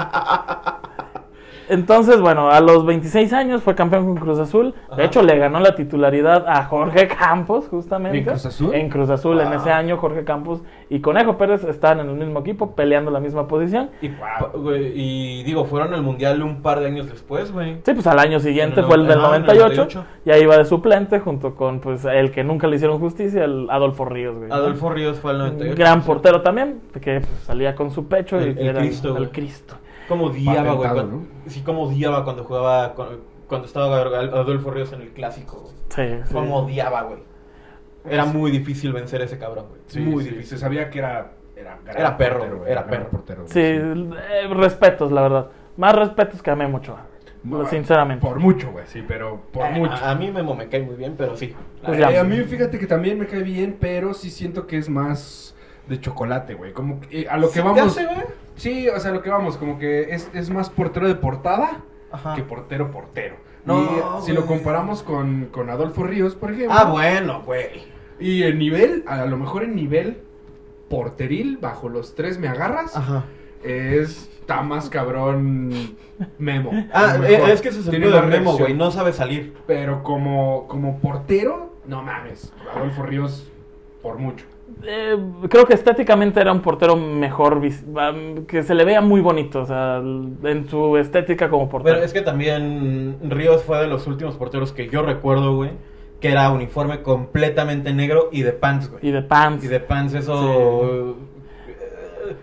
A: entonces, bueno, a los 26 años fue campeón con Cruz Azul.
C: Ajá.
A: De hecho, le ganó la titularidad a Jorge Campos, justamente.
B: ¿En Cruz Azul?
A: En Cruz Azul, en ese año, Jorge Campos y Conejo Pérez están en el mismo equipo, peleando la misma posición.
C: Y, digo, fueron al mundial un par de años después, güey.
A: Sí, pues al año siguiente
C: En el
A: fue el del
C: ajá, en el
A: 98,
C: 98.
A: y ahí iba de suplente junto con pues el que nunca le hicieron justicia, el Adolfo Ríos, güey.
C: Adolfo Ríos fue al
A: Un
C: 98.
A: gran portero también, que pues, salía con su pecho
C: El-
A: y
C: el
A: era
C: Cristo,
A: el. Cristo.
C: Como odiaba, güey. Cuando- Sí, como odiaba cuando jugaba, cuando, estaba Adolfo Ríos en el clásico, güey.
A: Sí, sí.
C: Como odiaba, güey. Era muy difícil vencer a ese cabrón, güey.
B: Sí,
C: muy
B: sí,
C: difícil.
B: Se sabía que era. Era, gran
C: Era perro,
B: portero,
C: era perro.
B: portero,
A: Sí, eh, respetos, la verdad. Más respetos que a Memo Ochoa.
B: No,
A: sinceramente.
B: Por mucho, güey, sí, pero por
C: Eh,
B: mucho.
C: A, a mí Memo me cae muy bien, pero sí.
A: Pues
B: Eh, a mí fíjate que también me cae bien, pero sí siento que es más de chocolate, güey. Como que, eh, a lo que
C: ¿Sí te
B: vamos.
C: hace, güey?
B: Sí, o sea, a lo que vamos, como que es, es más portero de portada
C: Ajá.
B: que portero portero.
C: No,
B: y si lo comparamos con, con Adolfo Ríos, por ejemplo.
C: Ah, bueno, güey.
B: Y en nivel, a lo mejor en nivel porteril, bajo los tres me agarras,
C: Ajá.
B: es está más cabrón Memo.
C: Ah, eh, es que ese es el de Memo, güey. No sabe salir.
B: Pero como, como portero, no mames. Adolfo Ríos Por mucho.
A: Eh, creo que estéticamente era un portero mejor, que se le veía muy bonito, o sea, en su estética como portero.
C: Pero es que también Ríos fue de los últimos porteros que yo recuerdo, güey, que era uniforme completamente negro y de pants, güey.
A: Y de pants.
C: Y de pants, eso... eh,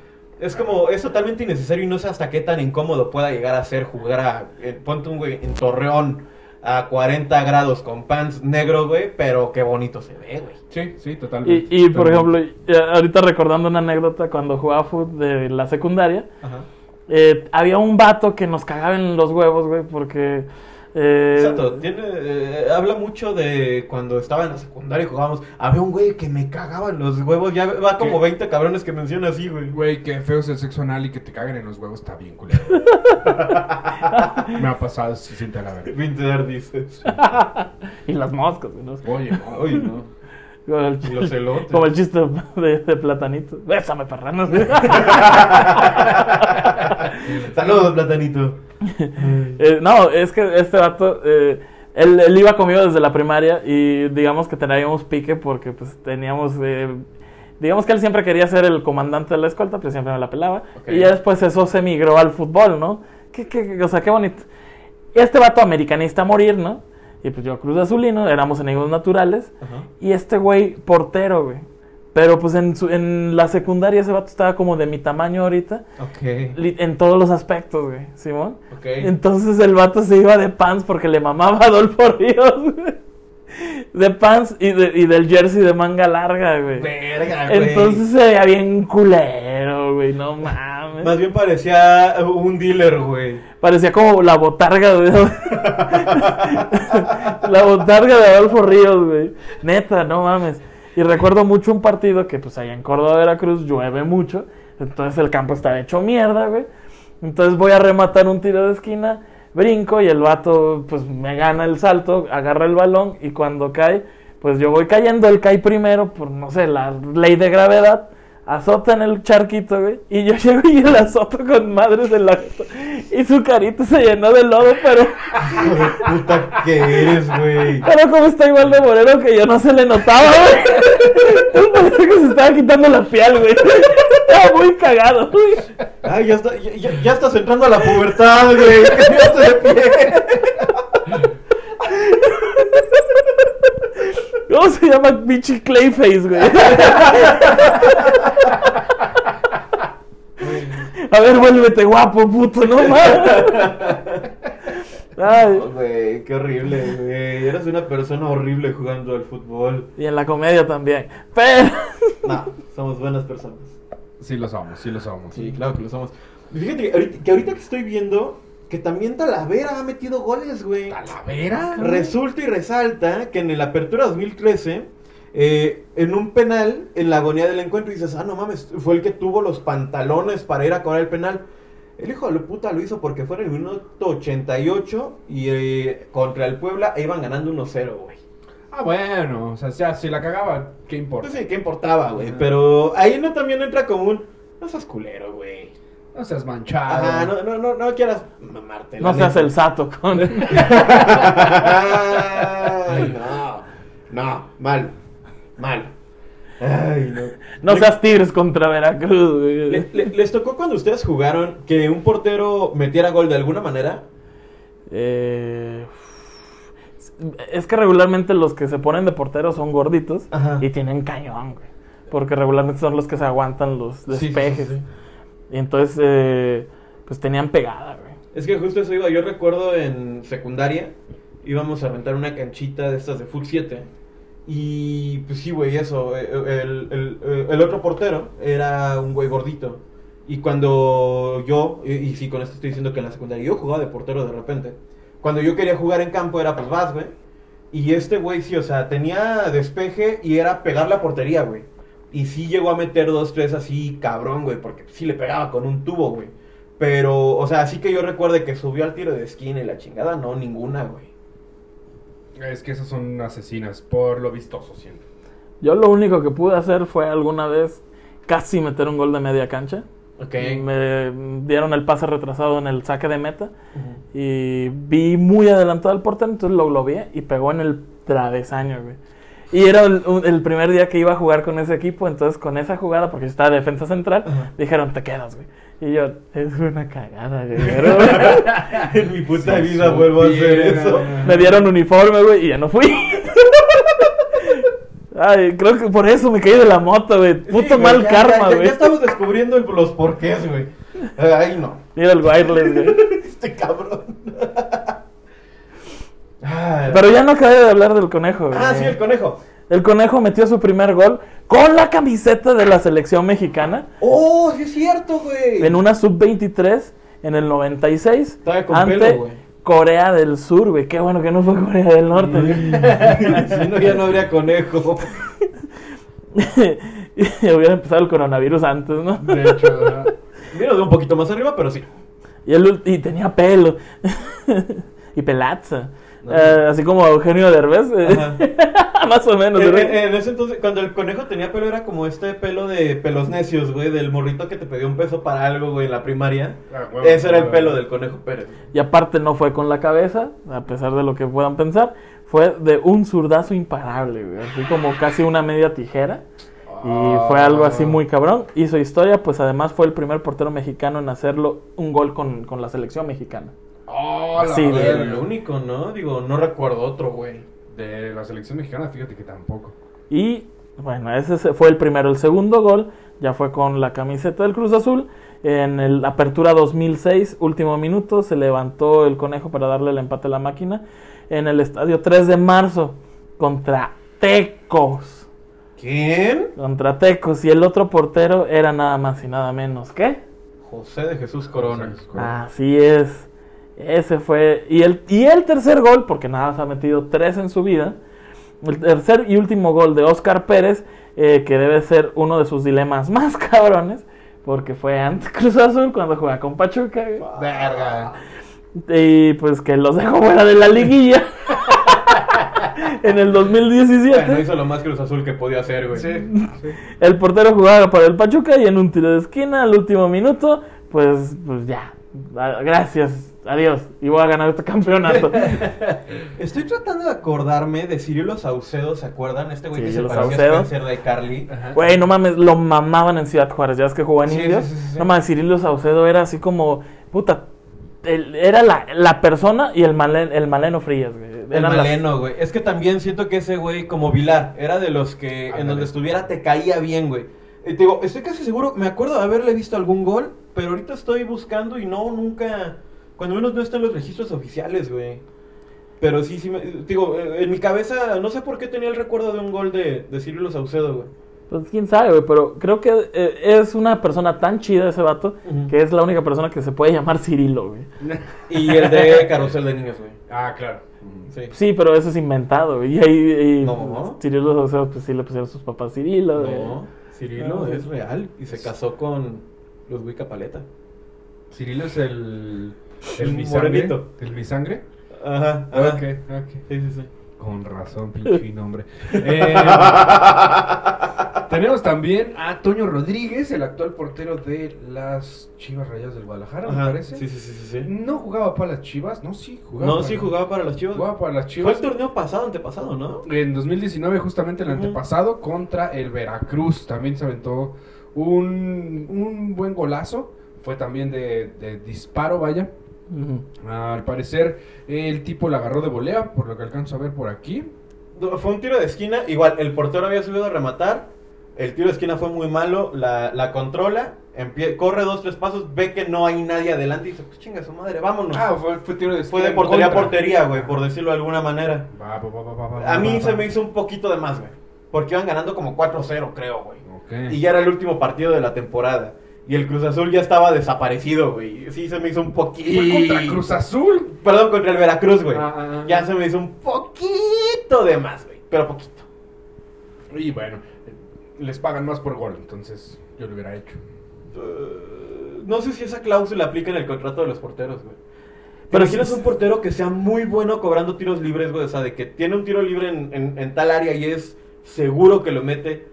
C: Es como, es totalmente innecesario y no sé hasta qué tan incómodo pueda llegar a ser jugar a, eh, ponte un güey en Torreón a 40 grados con pants negro, güey, pero qué bonito se ve, güey.
B: Sí, sí, totalmente.
A: Y, y, por
B: Totalmente.
A: ejemplo, ahorita recordando una anécdota cuando jugaba fútbol de la secundaria,
C: Ajá.
A: eh, había un vato que nos cagaba en los huevos, güey, porque... eh,
C: Exacto, tiene, eh, habla mucho de cuando estaba en la secundaria y jugábamos. Había un güey que me cagaba en los huevos. Ya va como
B: ¿Qué?
C: 20 cabrones que menciona así, güey.
B: Güey, qué feo es el sexo anal y que te caguen en los huevos está bien culero. Me ha pasado, se siente a la verga.
C: Vinter dices.
A: y las moscas, güey, ¿no?
B: Oye, no.
C: Uy, no.
A: Como el,
C: Y los elotes.
A: como el chiste de, de platanito. Bésame, perranos.
C: Saludos, platanito.
A: Eh, no, es que este vato, eh, él, él iba conmigo desde la primaria y digamos que teníamos pique porque pues teníamos, eh, digamos que él siempre quería ser el comandante de la escolta, pero siempre me la pelaba. Y ya después eso se migró al fútbol, ¿no? ¿Qué, qué- o sea, qué bonito. Este vato americanista a morir, ¿no? Y pues yo Cruz Azulino, éramos enemigos naturales.
C: Ajá.
A: Y este güey, portero, güey. Pero pues en, su- en la secundaria ese vato estaba como de mi tamaño ahorita.
C: Ok.
A: En todos los aspectos, güey. ¿Simón?
C: Ok.
A: Entonces el vato se iba de pants porque le mamaba a Adolfo Ríos, güey. De pants y, de- y del jersey de manga larga, güey.
C: Verga, güey.
A: Entonces se veía bien culero, güey. No mames.
C: Más bien parecía un dealer, güey.
A: Parecía como la botarga, güey. la botarga de Adolfo Ríos, güey. Neta, no mames. Y recuerdo mucho un partido que, pues, allá en Córdoba, Veracruz, llueve mucho. Entonces el campo está hecho mierda, güey. Entonces voy a rematar un tiro de esquina, brinco y el vato, pues, me gana el salto, agarra el balón y cuando cae, pues yo voy cayendo, él cae primero por, no sé, la ley de gravedad. Azota en el charquito, güey. Y yo llego y el azoto con madres de la Y su carita se llenó de lodo, pero,
C: puta que eres, güey.
A: pero como está igual de moreno que yo no se le notaba, güey. Parecía que se estaba quitando la piel, güey. Estaba muy cagado, güey.
C: Ay, ya, está, ya, estás entrando a la pubertad, güey. Cambiaste de pie.
A: ¿Cómo se llama pinche Clayface, güey? A ver, vuélvete guapo, puto, no mames. Ay.
C: Güey, qué horrible, güey. Eres una persona horrible jugando al fútbol.
A: Y en la comedia también. Pero.
C: No, somos buenas personas.
B: Sí lo somos, sí lo somos.
C: Sí, claro que lo somos. Fíjate que ahorita, que ahorita que estoy viendo que también Talavera ha metido goles, güey.
B: ¿Talavera?
C: Resulta y resalta que en la apertura 2013, eh, en un penal, en la agonía del encuentro, dices, ah, no mames, fue el que tuvo los pantalones para ir a cobrar el penal. El hijo de la puta lo hizo porque fue en el minuto 88 y eh, contra el Puebla e iban ganando 1-0, güey.
B: Ah, bueno, o sea, ya, si la cagaba, ¿qué importa?
C: Entonces, ¿qué importaba, güey? Pero ahí no también entra como un, no seas culero, güey.
B: No seas manchado.
C: Ajá, no, no, no, no quieras mamarte.
A: No seas el sato con.
C: Ay, no. No, mal. Mal. Ay, no.
A: No seas Tigres contra Veracruz, güey.
C: Le- le- ¿Les tocó cuando ustedes jugaron que un portero metiera gol de alguna manera?
A: Eh, es que regularmente los que se ponen de porteros son gorditos
C: Ajá.
A: y tienen cañón, güey. Porque regularmente son los que se aguantan los
C: sí,
A: despejes.
C: sí, sí.
A: Y entonces, eh, pues tenían pegada, güey.
C: Es que justo eso iba. Yo recuerdo en secundaria íbamos a rentar una canchita de estas de Foot 7. Y pues sí, güey, eso. El, el- el- el otro portero era un güey gordito. Y cuando yo, y, y sí, con esto estoy diciendo que en la secundaria yo jugaba de portero de repente. Cuando yo quería jugar en campo era pues vas, güey. Y este güey sí, o sea, tenía despeje y era pegar la portería, güey. Y sí llegó a meter dos, tres así, cabrón, güey, porque sí le pegaba con un tubo, güey. Pero, o sea, así que yo recuerde que subió al tiro de esquina y la chingada, no, ninguna, güey.
B: Es que esas son asesinas, por lo vistoso siento.
A: Yo lo único que pude hacer fue alguna vez casi meter un gol de media cancha. Me dieron el pase retrasado en el saque de meta y vi muy adelantado al portero, entonces lo vi y pegó en el travesaño, güey. Y era el, un- el primer día que iba a jugar con ese equipo, entonces con esa jugada, porque estaba de defensa central, dijeron, te quedas, güey. Y yo, es una cagada, güey. Pero,
C: En mi puta vida vuelvo a hacer eso.
A: me dieron uniforme, güey, y ya no fui. Ay, creo que por eso me caí de la moto, güey. Puto
C: Sí,
A: mal
C: ya-
A: karma,
C: ya-
A: güey.
C: Ya estamos descubriendo el- los porqués, güey. Ay, no.
A: Mira el wireless, güey.
C: Este cabrón. Ay.
A: Pero ya no acabé de hablar del conejo, güey.
C: Ah, sí, el conejo.
A: El conejo metió su primer gol con la camiseta de la selección mexicana
C: Oh, sí es cierto, güey.
A: en una sub-23 en el 96
C: Estaba con
A: ante
C: pelo, güey.
A: Corea del Sur, güey. Qué bueno que no fue Corea del Norte.
C: si no, ya no habría conejo.
A: y hubiera empezado el coronavirus antes, ¿no?
B: De hecho.
C: Mira, de un poquito más arriba, pero sí.
A: Y, él, ul- y tenía pelo. y pelaza.
C: No.
A: Eh, así como Eugenio Derbez. eh. Más o menos.
C: En,
A: ¿verdad?
C: en- ese entonces, cuando el conejo tenía pelo, era como este pelo de pelos necios, güey, del morrito que te pedía un peso para algo, güey, en la primaria.
B: Ah,
C: Ese era el pelo del conejo Pérez.
A: Y aparte no fue con la cabeza, a pesar de lo que puedan pensar. Fue de un zurdazo imparable, güey. Así como casi una media tijera. Y fue algo así muy cabrón. Hizo historia, pues además fue el primer portero mexicano en hacerlo un gol con, con la selección mexicana.
B: Oh, la
A: Sí,
C: el único, ¿no? Digo, no recuerdo otro, güey.
B: De la selección mexicana, fíjate que tampoco.
A: Y bueno, ese se- fue el primero. El segundo gol ya fue con la camiseta del Cruz Azul. En el Apertura 2006, último minuto, se levantó el conejo para darle el empate a la máquina. En el estadio 3 de marzo, contra Tecos.
C: ¿Quién?
A: Contra Tecos. Y el otro portero era nada más y nada menos que.
C: José de Jesús Corona.
A: Así es. Ese fue. Y el, y el tercer gol, porque nada más ha metido tres en su vida. El tercer y último gol de Oscar Pérez, eh, que debe ser uno de sus dilemas más cabrones, porque fue ante Cruz Azul cuando juega con Pachuca. güey.
B: Verga.
A: Y pues que los dejó fuera de la liguilla en el 2017.
C: Bueno, hizo lo más Cruz Azul que podía hacer, güey.
B: Sí, sí.
A: El portero jugaba para el Pachuca y en un tiro de esquina al último minuto, pues, pues ya. Ah, Gracias, adiós. Y voy a ganar este campeonato.
C: Estoy tratando de acordarme de Cirilo Saucedo, ¿se acuerdan? Este güey que se
A: Cirilo
C: parecía a. Spencer de Carly.
B: Ajá.
A: Güey, no mames, lo mamaban en Ciudad Juárez. Ya es que jugó en
C: Sí,
A: Indios.
C: sí, sí, sí, sí.
A: No mames, Cirilo Saucedo era así como, puta, el- era la, la persona y el, malen- el Maleno Frías, güey.
C: El
A: las-
C: Maleno, güey. Es que también siento que ese güey, como Vilar, era de los que en donde estuviera te caía bien, güey. Y te digo, estoy casi seguro, me acuerdo de haberle visto algún gol, pero ahorita estoy buscando y no, nunca. Cuando menos no está en los registros oficiales, güey. Pero sí, sí, me, digo, eh, en mi cabeza, no sé por qué tenía el recuerdo de un gol de, de Cirilo Saucedo, güey.
A: Pues quién sabe, güey, pero creo que eh, es una persona tan chida ese vato que es la única persona que se puede llamar Cirilo, güey.
C: Y el de Carrusel de Niños, güey.
B: Ah, claro.
C: Sí.
A: Sí, pero eso es inventado, güey. Y ahí, y,
C: No.
A: Cirilo Saucedo, pues sí le pusieron sus papás Cirilo, güey.
C: No, Cirilo
A: No,
C: es real y se casó con los Wicca Paleta.
B: Cirilo es el.
C: El
B: bisangre.
C: morenito.
B: ¿El bisangre?
C: Ajá,
B: Ok,
C: ajá.
B: ok.
C: Sí, sí, sí.
B: Con razón, pinche nombre. Eh, tenemos también a Toño Rodríguez, el actual portero de las Chivas Rayas del Guadalajara, me parece.
C: Sí, sí, sí, sí, sí.
B: No jugaba para las Chivas, no, sí jugaba.
C: No,
B: para-
C: sí jugaba para las Chivas.
B: Jugaba para las
C: Fue
B: Chivas.
C: el torneo pasado, antepasado, ¿no?
B: En 2019, justamente el antepasado, contra el Veracruz. También se aventó un, un buen golazo. Fue también de, de disparo, vaya. Al parecer, el tipo la agarró de volea, por lo que alcanzo a ver por aquí.
C: Fue un tiro de esquina. Igual, el portero había subido a rematar. El tiro de esquina fue muy malo. La, la controla. empie- corre dos, tres pasos. Ve que no hay nadie adelante. Y dice: Pues chinga su madre, vámonos.
B: Ah, fue, fue tiro de
C: fue de portería a portería, güey, por decirlo de alguna manera.
B: Va, va, va,
C: A mí se me hizo un poquito de más, güey. Porque iban ganando como 4-0, creo, güey.
B: Ok.
C: Y ya era el último partido de la temporada. Y el Cruz Azul ya estaba desaparecido, güey. Sí, se me hizo un poquito.
B: Fue contra Cruz Azul.
C: Perdón, contra el Veracruz, güey.
B: Ah, ah, ah.
C: Ya se me hizo un poquito de más, güey. Pero poquito.
B: Y bueno, les pagan más por gol, entonces yo lo hubiera hecho.
C: Eh, no sé si esa cláusula aplica en el contrato de los porteros, güey.
A: Pero
C: imaginas
A: sí-
C: un portero que sea muy bueno cobrando tiros libres, güey. O sea, de que tiene un tiro libre en, en- en tal área y es seguro que lo mete.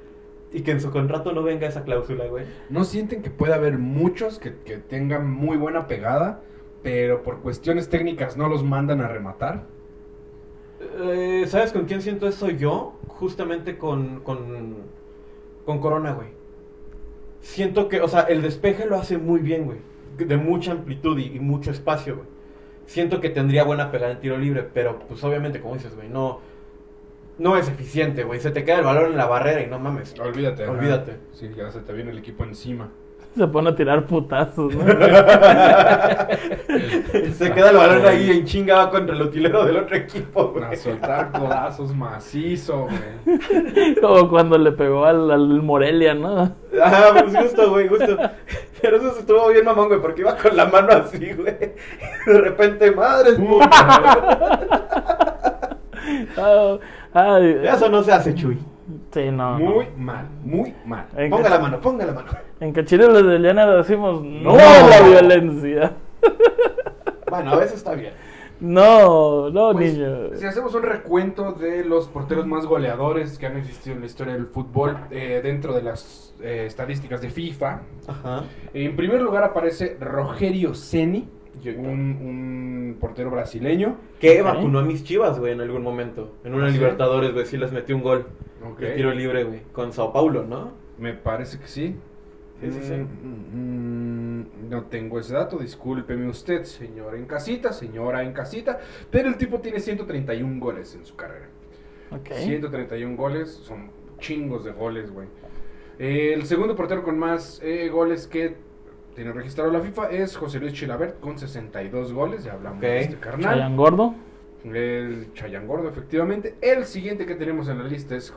C: Y que en su contrato no venga esa cláusula, güey.
B: ¿No sienten que puede haber muchos que, que tengan muy buena pegada, pero por cuestiones técnicas no los mandan a rematar?
C: Eh, ¿Sabes con quién siento eso yo? Justamente con, con, con Corona, güey. Siento que, o sea, el despeje lo hace muy bien, güey. De mucha amplitud y, y mucho espacio, güey. Siento que tendría buena pegada en tiro libre, pero pues obviamente, como dices, güey, no, no es eficiente, güey. Se te queda el balón en la barrera y no mames.
B: Olvídate. ajá.
C: Olvídate.
B: Sí, ya se te viene el equipo encima.
A: Se pone a tirar putazos, ¿no?
C: Se queda el balón ahí en chinga va contra el utilero del otro equipo, güey.
B: A soltar codazos macizo, güey.
A: Como cuando le pegó al, al Morelia, ¿no?
C: Ajá, pues justo, güey, justo. Pero eso estuvo bien mamón, güey, porque iba con la mano así, güey. De repente, madre
A: Ah, ay,
C: Eso no se hace, Chuy.
A: Sí, no.
B: Muy
A: no.
B: mal, muy mal.
A: En
C: Ponga la mano, ponga la mano.
A: En Cachirules de Llanera decimos no,
B: No.
A: a la violencia.
C: Bueno, a veces está bien.
A: No, no,
B: Pues,
A: niño.
B: Si hacemos un recuento de los porteros más goleadores que han existido en la historia del fútbol eh, dentro de las eh, estadísticas de FIFA,
C: Ajá.
B: en primer lugar aparece Rogerio Ceni, un, un portero brasileño.
C: Que vacunó a mis chivas, güey, en algún momento. En una
B: ¿Ah, sí?
C: Libertadores, güey, sí les metió un gol.
B: Ok.
C: De tiro libre, güey. Con Sao Paulo, ¿no?
B: Me parece que sí.
C: Sí, sí, sí.
B: Mm, mm, no tengo ese dato, discúlpeme usted, señora en casita, señora en casita. Pero el tipo tiene 131 goles en su carrera.
A: Ok.
B: 131 goles, son chingos de goles, güey. Eh, el segundo portero con más eh, goles que tiene registrado la FIFA es José Luis Chilabert con 62 goles, ya hablamos de este carnal.
A: Chayan Gordo.
B: El Chayán Gordo, efectivamente. El siguiente que tenemos en la lista es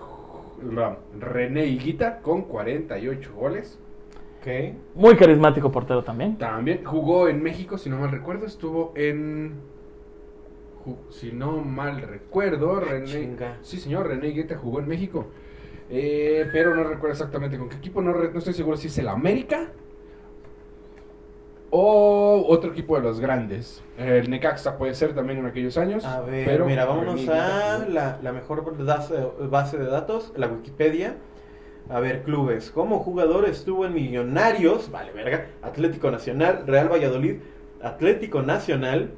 B: René Higuita con 48 goles.
C: Ok.
A: Muy carismático portero también.
B: También jugó en México, si no mal recuerdo, estuvo en... Si no mal recuerdo, René...
C: Chinga.
B: Sí, señor, René Higuita jugó en México. Eh, pero no recuerdo exactamente con qué equipo, no, no estoy seguro si es el América o otro equipo de los grandes. El Necaxa puede ser también en aquellos años.
C: A ver,
B: pero
C: mira, vámonos a la, la mejor base, de datos, la Wikipedia. A ver, clubes. Como jugador estuvo en Millonarios, vale, verga, Atlético Nacional, Real Valladolid, Atlético Nacional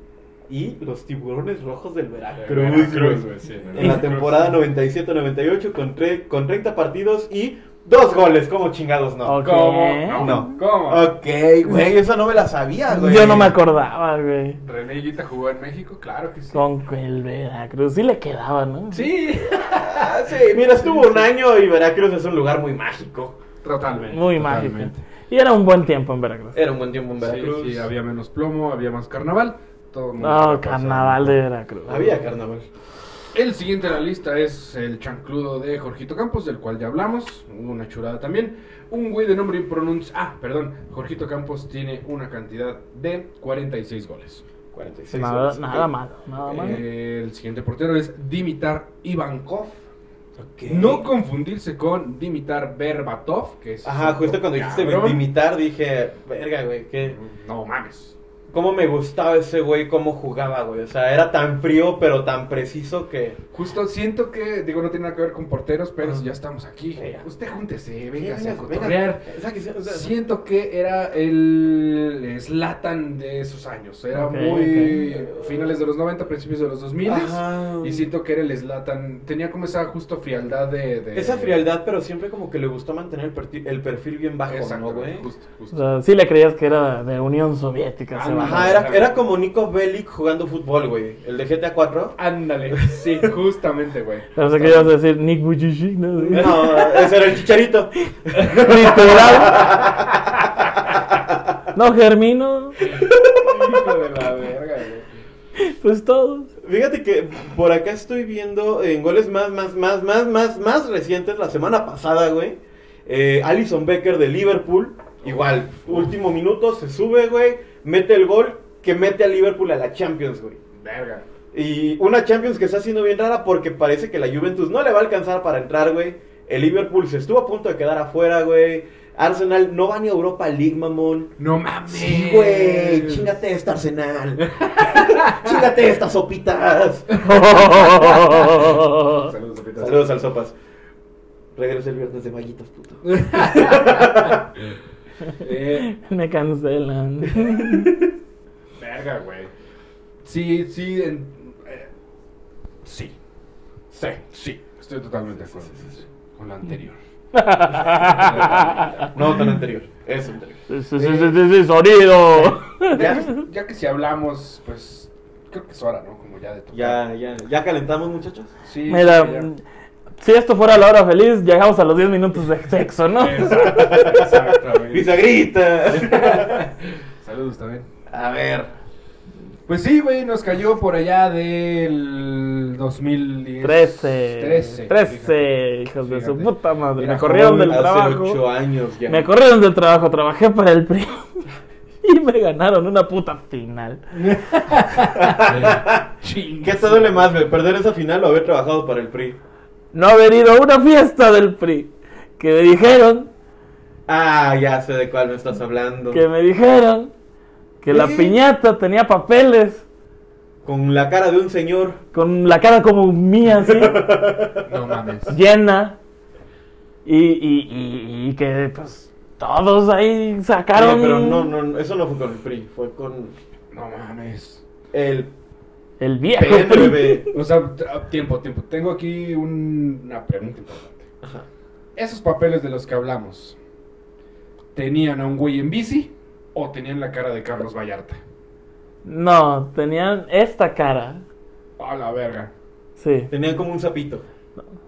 C: y los Tiburones Rojos del Veracruz.
B: Veracruz, sí,
C: En la temporada 97-98 con, con 30 partidos y dos goles. ¿Cómo chingados no?
A: Ok.
B: ¿Cómo? No.
C: No.
B: ¿Cómo?
C: Ok, güey, esa no me la sabía, güey.
A: Yo no me acordaba, güey.
B: René Higuita jugó en México, claro que sí.
A: Con el Veracruz. Sí le quedaba, ¿no?
B: Sí,
C: sí, mira, estuvo un año y Veracruz es un lugar muy mágico.
B: totalmente.
A: Muy mágico.
B: totalmente.
A: Y era un buen tiempo en Veracruz.
C: Era un buen tiempo en
B: Sí,
C: Veracruz.
B: sí, había menos plomo, había más carnaval. Todo el mundo
A: No, carnaval de Veracruz.
C: Había carnaval.
B: El siguiente en la lista es el chancludo de Jorgito Campos, del cual ya hablamos. Una churada también. Un güey de nombre impronunciable. Ah, perdón. Jorgito Campos tiene una cantidad de 46 goles.
C: 46
A: Nada,
C: goles.
A: nada
C: Ok.
A: mal, nada mal.
B: Eh, el siguiente portero es Dimitar Ivankov.
C: Ok.
B: No confundirse con Dimitar Berbatov, que es.
C: Ajá, justo cuando dijiste
B: cabrón.
C: imitar dije, verga, güey, que...
B: No mames.
C: Cómo me gustaba ese güey, cómo jugaba, güey. O sea, era tan frío, pero tan preciso que...
B: Justo siento que, digo, no tiene nada que ver con porteros, pero si ya estamos aquí, usted júntese, venga a cotorrear.
C: venga.
B: Siento que era el Slatan de esos años. Era muy finales de los 90, principios de los 2000.
C: Ajá.
B: Y siento que era el Slatan. Tenía como esa justo frialdad de. de-
C: Esa frialdad, pero siempre como que le gustó mantener el, perfil, el perfil bien bajo, ¿no,
B: Exacto,
C: güey?
B: justo,
A: O
B: justo.
A: sea, sí le creías que era de Unión Soviética.
B: Ah.
C: Ajá, era, era como Nico Bellic jugando fútbol, güey. El de GTA 4.
B: Ándale, sí, justamente, güey.
A: Pensé que ibas a decir Nick Vujicic, ¿no?
C: No, ese era el chicharito.
A: Literal. No, Germino.
B: Hijo de la verga, güey.
A: Pues todos.
C: Fíjate que por acá estoy viendo en goles más, más, más, más, más, más recientes, la semana pasada, güey. Eh, Alison Becker de Liverpool. Igual, último minuto, se sube, güey. Mete el gol que mete a Liverpool a la Champions, güey.
B: Verga.
C: Y una Champions que está siendo bien rara porque parece que la Juventus no le va a alcanzar para entrar, güey. El Liverpool se estuvo a punto de quedar afuera, güey. Arsenal no va ni a Europa League, mamón.
B: No mames.
C: Sí, güey, chingate esta Arsenal. chingate estas sopitas.
B: Saludos, Sopitas.
C: Saludos al Sopas. Regreso el viernes de mallitas, puto.
B: Eh,
A: Me cancelan.
B: verga, güey. Sí, sí, en- eh, sí. Sí, sí, estoy totalmente de acuerdo con lo anterior.
C: No tan anterior. Es anterior.
A: Sí, sí, sí, sí, sí, sí, sonido.
B: Ya, ya que si hablamos, pues creo que es hora, ¿no? Como ya de tocar.
C: Ya, ya, ya calentamos, muchachos.
B: Sí,
A: Mira,
B: sí, ya.
A: Si esto fuera la hora feliz, llegamos a los 10 minutos de sexo, ¿no?
B: Exactamente.
C: Bisagrita.
B: Saludos también.
C: A ver.
B: Pues sí, güey, nos cayó por allá del 2010.
A: 13.
B: 13.
A: 13, hijos de su puta madre.
B: Era
A: Me corrieron del
C: Hace
A: trabajo.
C: ocho años ya.
A: Me corrieron del trabajo, trabajé para el PRI. Y me ganaron una puta final.
C: ¿Qué te duele más, güey? ¿Perder esa final o haber trabajado para el PRI?
A: No haber ido a una fiesta del PRI. Que me dijeron,
C: Ah, ya sé de cuál me estás hablando.
A: que me dijeron que la
C: ¿Qué?
A: piñata tenía papeles
C: Con la cara de un señor.
A: con la cara como mía, así,
B: No mames.
A: llena. Y, y, y, y que pues todos ahí sacaron.
C: Oye, pero no, no, no, eso no fue con el PRI, fue con
B: No mames.
C: el
A: El viejo PRI.
C: PNB.
B: O sea, tiempo, tiempo. Tengo aquí un- una pregunta importante.
C: Ajá.
B: Esos papeles de los que hablamos, ¿tenían a un güey en bici o tenían la cara de Carlos Vallarta?
A: No, tenían esta cara.
B: A la verga.
A: Sí.
C: Tenían como un sapito.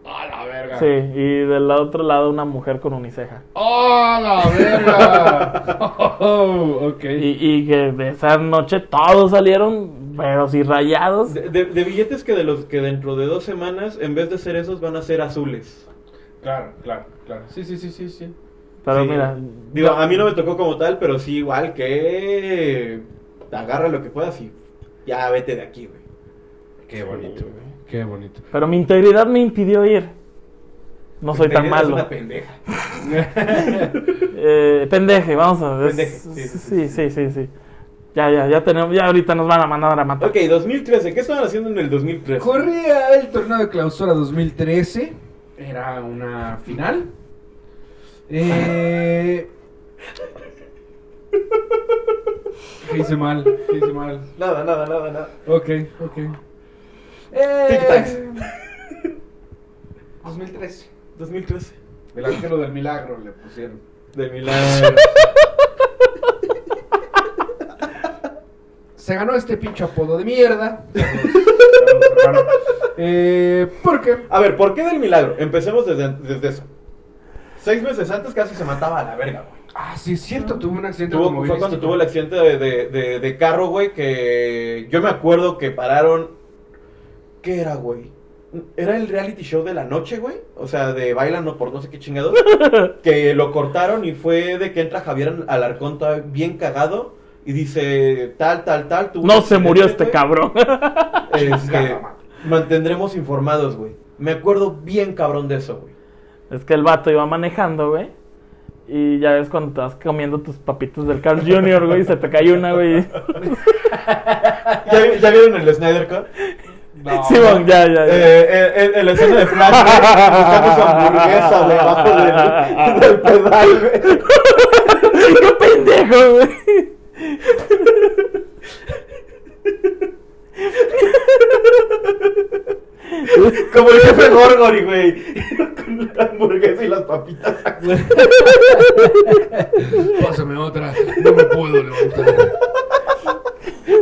B: A la verga.
A: Sí, y del otro lado una mujer con uniceja.
B: ¡Oh, la verga! Oh, ok.
A: Y, y que de esa noche todos salieron, pero sí rayados.
C: De, de- de billetes que de los que dentro de dos semanas, en vez de ser esos, van a ser azules.
B: Claro, claro, claro. Sí, sí, sí, sí, sí.
A: Pero
C: Sí.
A: mira,
C: Digo,
A: no-
C: a mí no me tocó como tal, pero sí igual que agarra lo que puedas y ya vete de aquí, güey.
B: Qué bonito, güey. Qué bonito.
A: pero mi integridad me impidió ir. No soy tan malo.
C: una pendeja.
A: Eh, pendeje, vamos a ver.
C: Pendeje,
A: Sí,
C: sí,
A: sí, sí, sí, sí. Ya, ya, ya tenemos, ya ahorita nos van a mandar a matar.
C: Ok, 2013. ¿Qué estaban haciendo en el 2013?
B: Corría el torneo de clausura 2013. Era una final. Eh... ¿Qué hice mal? ¿Qué hice mal?
C: Nada, nada, nada, nada.
B: Ok, ok. Eh...
C: Tic-tacs.
B: 2013.
C: 2013.
B: El arquero del milagro le pusieron.
C: De milagro.
B: Se ganó este pinche apodo de mierda. Eh, ¿Por qué?
C: A ver, ¿por qué del milagro? Empecemos desde, desde eso. Seis meses antes casi se mataba a la verga, güey.
B: Ah, sí, es cierto, tuvo un accidente
C: Tuvo- fue cuando tuvo el accidente de, de- de- de carro, güey, que yo me acuerdo que pararon... ¿Qué era, güey? ¿Era el reality show de la noche, güey? O sea, de Bailando por no sé qué chingados. que lo cortaron y fue de que entra Javier Alarcón todavía bien cagado y dice tal, tal, tal. un
A: No se murió este cabrón.
C: Este, mantendremos informados, güey. Me acuerdo bien cabrón de eso, güey.
A: Es que el vato iba manejando, güey. Y ya ves cuando te vas comiendo tus papitas del Carl Jr., güey, y se te cae una, güey.
C: ¿Ya, vi- ya vieron el Snyder Cut?
B: No,
A: Sí, bueno, ya, ya, ya.
C: Eh, el, escena de Flash, güey, buscando su hamburguesa, güey, abajo del, del pedal, güey.
A: ¡Qué pendejo, güey!
C: Como el jefe Gorgory, güey. Con la hamburguesa y las papitas.
B: Pásame otra. No me puedo levantar.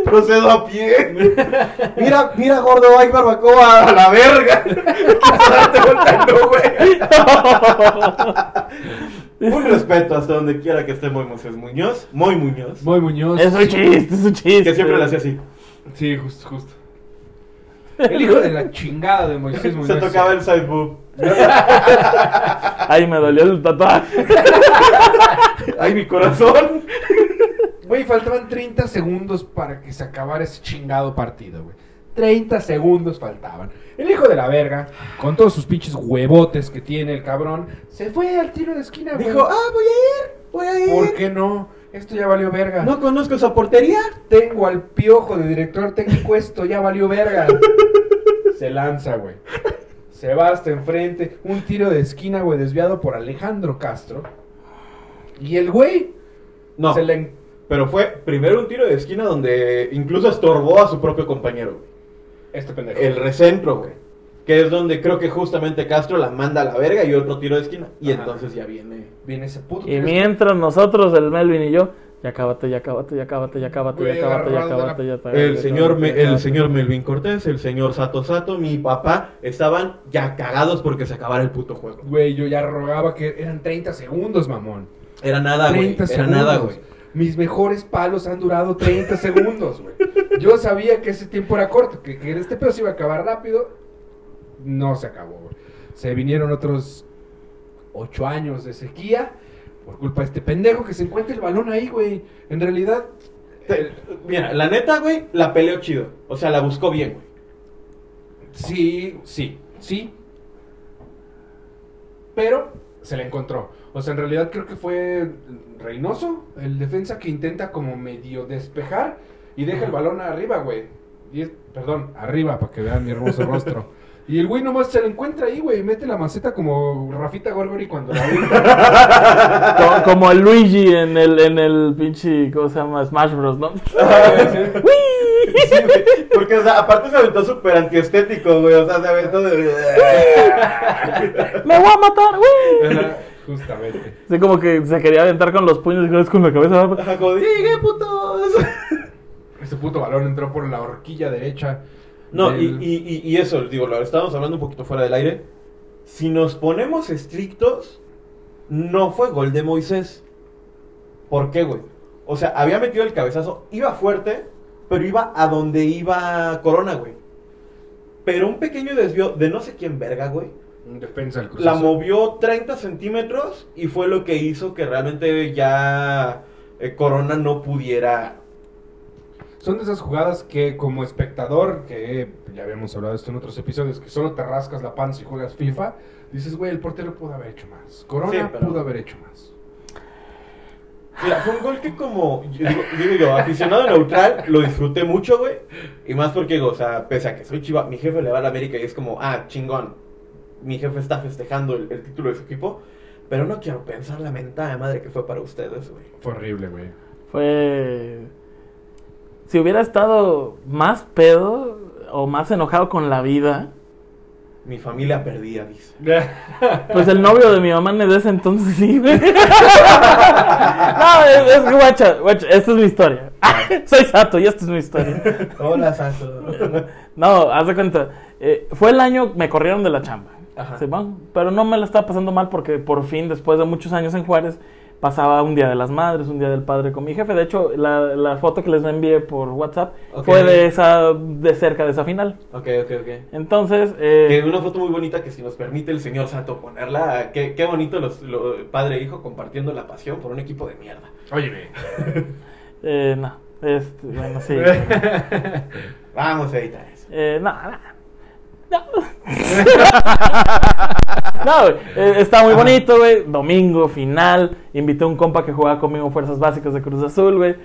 C: Procedo a pie. Mira, mira, gordo, hay barbacoa a la verga. Güey. Un respeto hasta donde quiera que esté Moy Moisés Muñoz. Muy Muñoz.
B: Moy Muñoz.
A: Es un chiste, es un chiste.
C: Que siempre le hacía así.
B: Sí, justo, justo. El hijo de la chingada de Moisés Muñoz.
C: Se tocaba el side boob.
A: Ay, me dolió el tatuaje.
C: Ay, mi corazón.
B: Güey, faltaban 30 segundos para que se acabara ese chingado partido, güey. 30 segundos faltaban. El hijo de la verga, con todos sus pinches huevotes que tiene el cabrón, se fue al tiro de esquina, güey.
C: Dijo, ah, voy a ir, voy a ir.
B: ¿Por qué no? Esto ya valió verga.
C: No conozco esa portería.
B: Tengo al piojo de director técnico, esto ya valió verga. Se lanza, güey. Se va hasta enfrente. Un tiro de esquina, güey, desviado por Alejandro Castro. Y el güey
C: No,
B: se le...
C: pero fue primero un tiro de esquina donde incluso estorbó a su propio compañero. güey.
B: Este pendejo.
C: El recentro, güey. que es donde creo que justamente Castro la manda a la verga y otro tiro de esquina. Y
B: Ajá.
C: entonces ya viene.
B: Viene ese puto.
A: Y mientras nosotros, el Melvin y yo, ya cábate, ya cábate, ya cábate, ya cábate, ya cábate, ya cábate, ya cábate.
C: El señor, el señor Melvin Cortés, el señor Sato Sato, mi papá, estaban ya cagados porque se acabara el puto juego.
B: Güey, yo ya rogaba que eran 30 segundos, mamón.
C: Era nada, güey.
B: 30
C: Era
B: segundos.
C: nada, güey.
B: Mis mejores palos han durado 30 segundos, güey. Yo sabía que ese tiempo era corto, que, que este pedo se iba a acabar rápido. No se acabó, güey. Se vinieron otros 8 años de sequía por culpa de este pendejo que se encuentra el balón ahí, güey. En realidad,
C: Te- Mira, la neta, güey, la peleó chido. O sea, la buscó bien, güey.
B: sí, sí, sí. Pero se la encontró. O sea, en realidad creo que fue Reynoso, el defensa que intenta como medio despejar y deja el balón arriba, güey. Y es- perdón, arriba para que vean mi hermoso rostro. Y el güey nomás se lo encuentra ahí, güey, y mete la maceta como Rafita Gorgori cuando la avienta.
A: Co- Como el Luigi en el, en el pinche, ¿cómo se llama? Smash Bros, ¿no?
C: Sí, güey. Porque, o sea, aparte se aventó súper antiestético, güey. O sea, se aventó de.
A: ¡Me voy a matar, güey!
B: Ajá, Justamente.
A: Así como que se quería aventar con los puños y con la cabeza.
C: Ajá, como, ¡Llegué, putos!
B: Ese puto balón entró por la horquilla derecha.
C: No,
B: del-
C: y, y, y eso, digo, lo estábamos hablando un poquito fuera del aire. Si nos ponemos estrictos, no fue gol de Moisés. ¿Por qué, güey? O sea, había metido el cabezazo, iba fuerte, pero iba a donde iba Corona, güey. Pero un pequeño desvío de no sé quién verga, güey.
B: Defensa del
C: La movió 30 centímetros y fue lo que hizo que realmente ya eh, Corona no pudiera.
B: Son de esas jugadas que como espectador, que ya habíamos hablado de esto en otros episodios, que solo te rascas la panza y juegas FIFA, dices, güey, el portero pudo haber hecho más. Corona
C: Sí, pero-
B: pudo haber hecho más.
C: Mira, fue un gol que como, yo digo, digo yo, aficionado neutral, lo disfruté mucho, güey. Y más porque, o sea, pese a que soy chiva, mi jefe le va a la América y es como, ah, chingón. Mi jefe está festejando el, el título de su equipo. Pero no quiero pensar la mentada de madre que fue para ustedes, güey.
B: Fue horrible, güey.
A: Fue. Si hubiera estado más pedo o más enojado con la vida,
C: Mi familia perdía, dice.
A: pues el novio de mi mamá en ese entonces sí, güey. No, es, es que, guacha, guacha, esta es mi historia. Soy Sato y esta es mi historia.
C: Hola, Santo.
A: No, haz de cuenta. eh, fue el año, me corrieron de la chamba.
C: Ajá.
A: ¿sí, van? Pero no me la estaba pasando mal porque por fin, después de muchos años en Juárez, pasaba un día de las madres, un día del padre con mi jefe. De hecho, la, la foto que les envié por WhatsApp fue de esa, de cerca de esa final.
C: Ok, ok, ok.
A: Entonces,
C: Que
A: eh,
C: una foto muy bonita que si nos permite el señor Santo ponerla, qué, qué bonito los, lo- padre e hijo compartiendo la pasión por un equipo de mierda.
B: Oye, güey.
A: eh, no, este, bueno, sí.
C: Vamos a editar eso.
A: Eh, no, no. No, No, güey, eh, está muy bonito, güey. Domingo, final. Invité a un compa que jugaba conmigo Fuerzas Básicas de Cruz Azul, güey.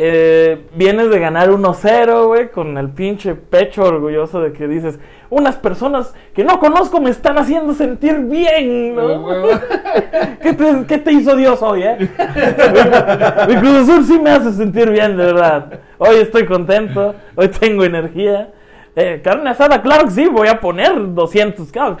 A: Eh, vienes de ganar 1-0, güey, con el pinche pecho orgulloso de que dices, unas personas que no conozco me están haciendo sentir bien, ¿no? ¿Qué te, qué te hizo Dios hoy, eh? Mi Cruz Azul sí me hace sentir bien, de verdad. Hoy estoy contento, hoy tengo energía. Eh, carne asada, claro que sí, voy a poner 200, claro,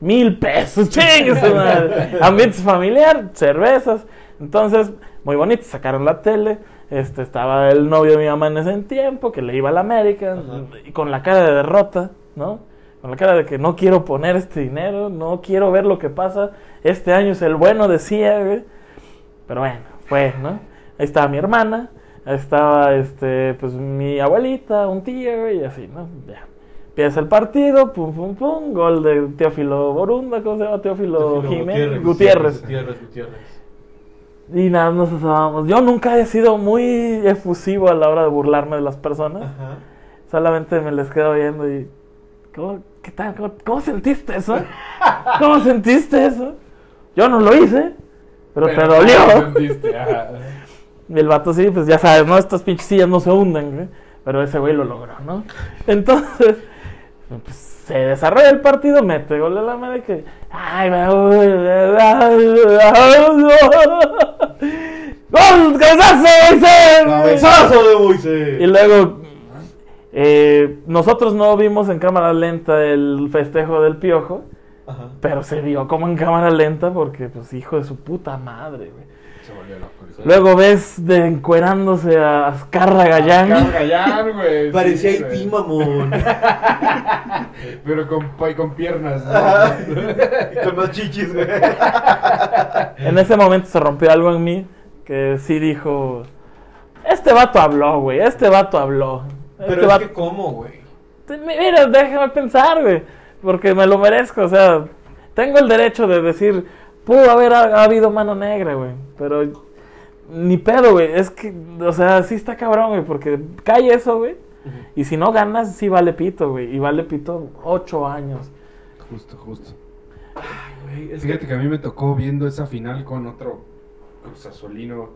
A: mil pesos, chingue su madre. Ambiente familiar, cervezas. Entonces, muy bonito, sacaron la tele. Este, estaba el novio de mi mamá en ese tiempo, que le iba a la América,
C: Ajá.
A: y con la cara de derrota, ¿no? Con la cara de que no quiero poner este dinero, no quiero ver lo que pasa. Este año es el bueno, decía, güey. Pero bueno, fue, ¿no? Ahí estaba mi hermana, ahí estaba, este, pues mi abuelita, un tío, y así, ¿no? Ya. Empieza el partido, pum, pum, pum, gol de Teófilo Borunda, ¿cómo se llama? Teófilo, Jiménez, Gutiérrez.
C: Gutiérrez, Gutiérrez.
A: Y nada, nos asábamos. Yo nunca he sido muy efusivo a la hora de burlarme de las personas.
C: Ajá.
A: Solamente me les quedo viendo y. ¿Cómo, ¿Qué tal? ¿Cómo, cómo sentiste eso? ¿Cómo sentiste eso? Yo no lo hice, pero, te dolió. Y el vato sí, pues ya sabes, ¿no? Estas pinches sillas no se hunden, güey. Pero ese güey lo logró, ¿no? Entonces, pues, se desarrolla el partido, mete gol de la madre que. ¡Ay, me ¡Gol! ¡Cabezazo!
C: De Moisés!
A: Y luego, Eh, nosotros no vimos en cámara lenta el festejo del piojo,
C: Ajá.
A: pero se vio como en cámara lenta porque, pues, hijo de su puta madre, güey.
B: Se volvió loco. el-
A: Luego ves de encuerándose a Azcarra Gallán.
B: Carga Gallán, güey.
C: Parecía
B: sí,
C: Haití, mamón.
B: Pero con, con piernas. ¿no?
C: Ajá. Con más chichis, güey.
A: En ese momento se rompió algo en mí que sí dijo, este vato habló, güey, este vato habló. Este
C: Pero es
A: vato-
C: que, ¿cómo, güey?
A: Mira, déjame pensar, güey, porque me lo merezco, o sea, tengo el derecho de decir, pudo haber ha, ha habido mano negra, güey, pero ni pedo, güey, es que, o sea, sí está cabrón, güey, porque cae eso, güey, y si no ganas, sí vale pito, güey, y vale pito ocho años.
B: Justo, justo.
C: Güey, es
B: Fíjate que a mí me tocó viendo esa final con otro Cruz Azulino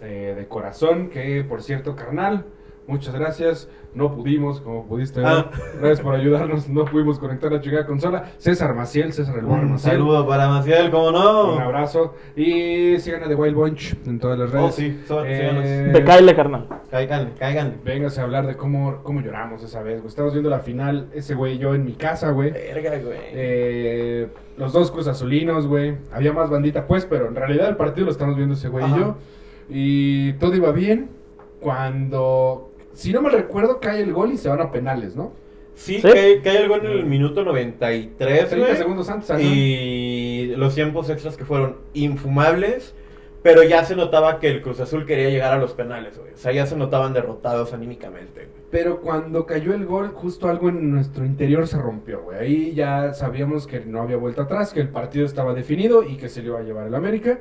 B: eh, de corazón, que por cierto, carnal, muchas gracias. No pudimos, como pudiste ver.
C: Ah.
B: Gracias por ayudarnos. No pudimos conectar la chingada consola. César Maciel, César el
C: Un
B: Maciel.
C: saludo para Maciel, ¿cómo no?
B: Un abrazo. Y sigan a The Wild Bunch en todas las redes.
C: Oh, sí, so-
B: Eh,
A: carnal.
C: Cáiganle, cáiganle.
B: Véngase a hablar de cómo, cómo lloramos esa vez, güey. Estamos viendo la final, ese güey y yo en mi casa, güey.
C: Verga, güey.
B: Eh, los dos Cruz Azulinos, güey. Había más bandita, pues, pero en realidad el partido lo estamos viendo ese güey y yo. Y todo iba bien cuando, si no me recuerdo, cae el gol y se van a penales, ¿no?
C: Sí,
A: ¿Sí?
C: Cae, cae el gol en el minuto 93,
B: 30
C: güey.
B: segundos antes.
C: Y los tiempos extras que fueron infumables, pero ya se notaba que el Cruz Azul quería llegar a los penales, güey. O sea, ya se notaban derrotados anímicamente, güey.
B: Pero cuando cayó el gol, justo algo en nuestro interior se rompió, güey. Ahí ya sabíamos que no había vuelta atrás, que el partido estaba definido y que se le iba a llevar el América.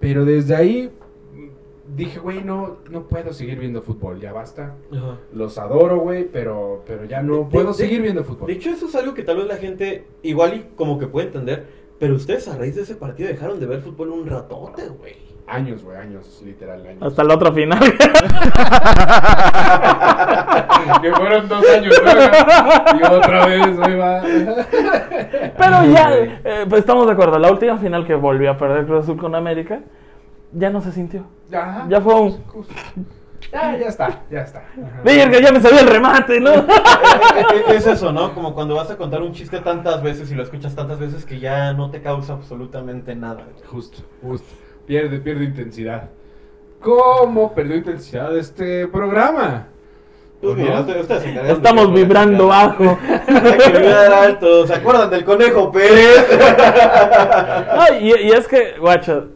B: Pero desde ahí mm, dije, güey, no, no puedo seguir viendo fútbol, ya basta. Los adoro, güey, pero, pero ya no
C: De-
B: puedo
C: de-
B: seguir viendo fútbol.
C: De hecho, eso es algo que tal vez la gente igual y como que puede entender, pero ustedes a raíz de ese partido dejaron de ver fútbol un ratote, güey.
B: Años, güey, años, literal, años.
A: Hasta la otra final.
B: que fueron dos años, ¿no? Y otra vez, ahí va.
A: Pero ya, eh, pues estamos de acuerdo. La última final que volvió a perder Cruz Azul con América, ya no se sintió.
B: Ajá.
A: Ya fue un.
B: Ya, ya está, ya está. Ajá.
A: Virga, ya me sabía el remate, ¿no?
C: Eh, eh, es eso, ¿no? Como cuando vas a contar un chiste tantas veces y lo escuchas tantas veces que ya no te causa absolutamente nada.
B: Justo, justo. Pierde, pierde intensidad. ¿Cómo perdió intensidad este programa?
C: Pues mira,
A: Estamos vibrando bajo.
C: Hay que vibrar alto. ¿Se acuerdan del conejo Pérez?
A: No, y, y es que, guacho,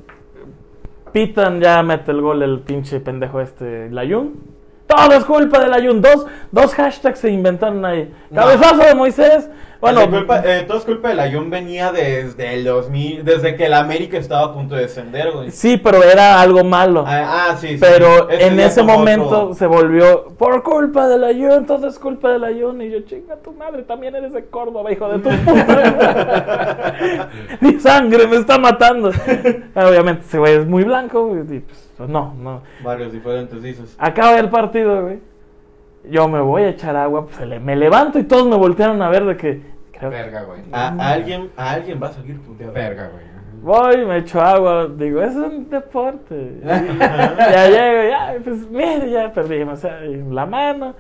A: Pitan ya mete el gol el pinche pendejo este, Layun. Todo es culpa de Layun. Dos, dos hashtags se inventaron ahí.
C: No.
A: Cabezazo de Moisés. Bueno,
C: culpa, eh, todo es culpa del Ayun venía desde el 2000, desde que el América estaba a punto de descender, güey.
A: sí, pero era algo malo.
C: Ah, ah, sí, sí.
A: Pero
C: Ese
A: en ese momento
C: otro-
A: se volvió por culpa del Ayun, todo es culpa del Ayun. Y yo, chinga tu madre, también eres de Córdoba, hijo de tu puta. Mi sangre me está matando. Obviamente, ese güey es muy blanco, güey, y pues, no, no.
C: Varios diferentes dices.
A: Acaba el partido, güey. Yo me voy a echar agua, pues me levanto y todos me voltearon a ver de que. creo-
B: Verga, güey.
C: A, a alguien, a alguien va a salir puteado.
B: Verga, güey.
A: Voy, me echo agua, digo, es un deporte. ya llego, ya, pues mire, ya perdimos, o sea, la mano.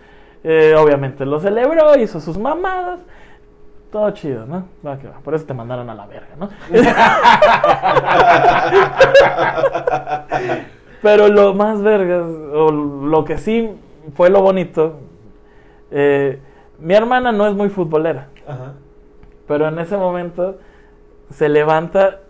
A: Eh, obviamente lo celebró, hizo sus mamadas. Todo chido, ¿no? Va que va. Por eso te mandaron a la verga, ¿no? Pero lo más vergas, o lo que sí fue lo bonito, eh, mi hermana no es muy futbolera.
C: Ajá.
A: Pero en ese momento se levanta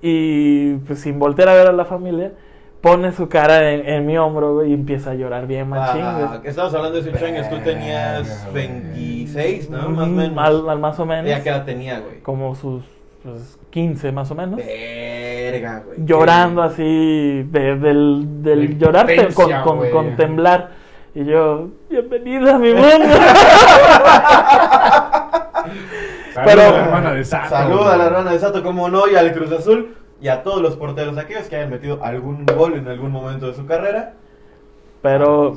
A: y pues sin voltear a ver a la familia, pone su cara en, en mi hombro, güey, y empieza a llorar bien machín,
C: Ah,
A: güey.
C: estabas hablando de 18 años, tú tenías
B: Verga, güey.
C: 26, ¿no? Más o menos.
A: al- al más o menos.
C: ¿Ya qué edad tenía, güey?
A: Como sus pues, 15 más o menos.
C: Verga, güey.
A: Llorando así, de- del, del
B: De
A: llorar te- con, con- con temblar. Y yo, bienvenida a mi mundo.
B: Saluda
A: Pero-
B: a la hermana de Sato.
C: Saluda a la
B: güey.
C: rana de Sato, como no, y al Cruz Azul, y a todos los porteros aquellos que hayan metido algún gol en algún momento de su carrera.
A: Pero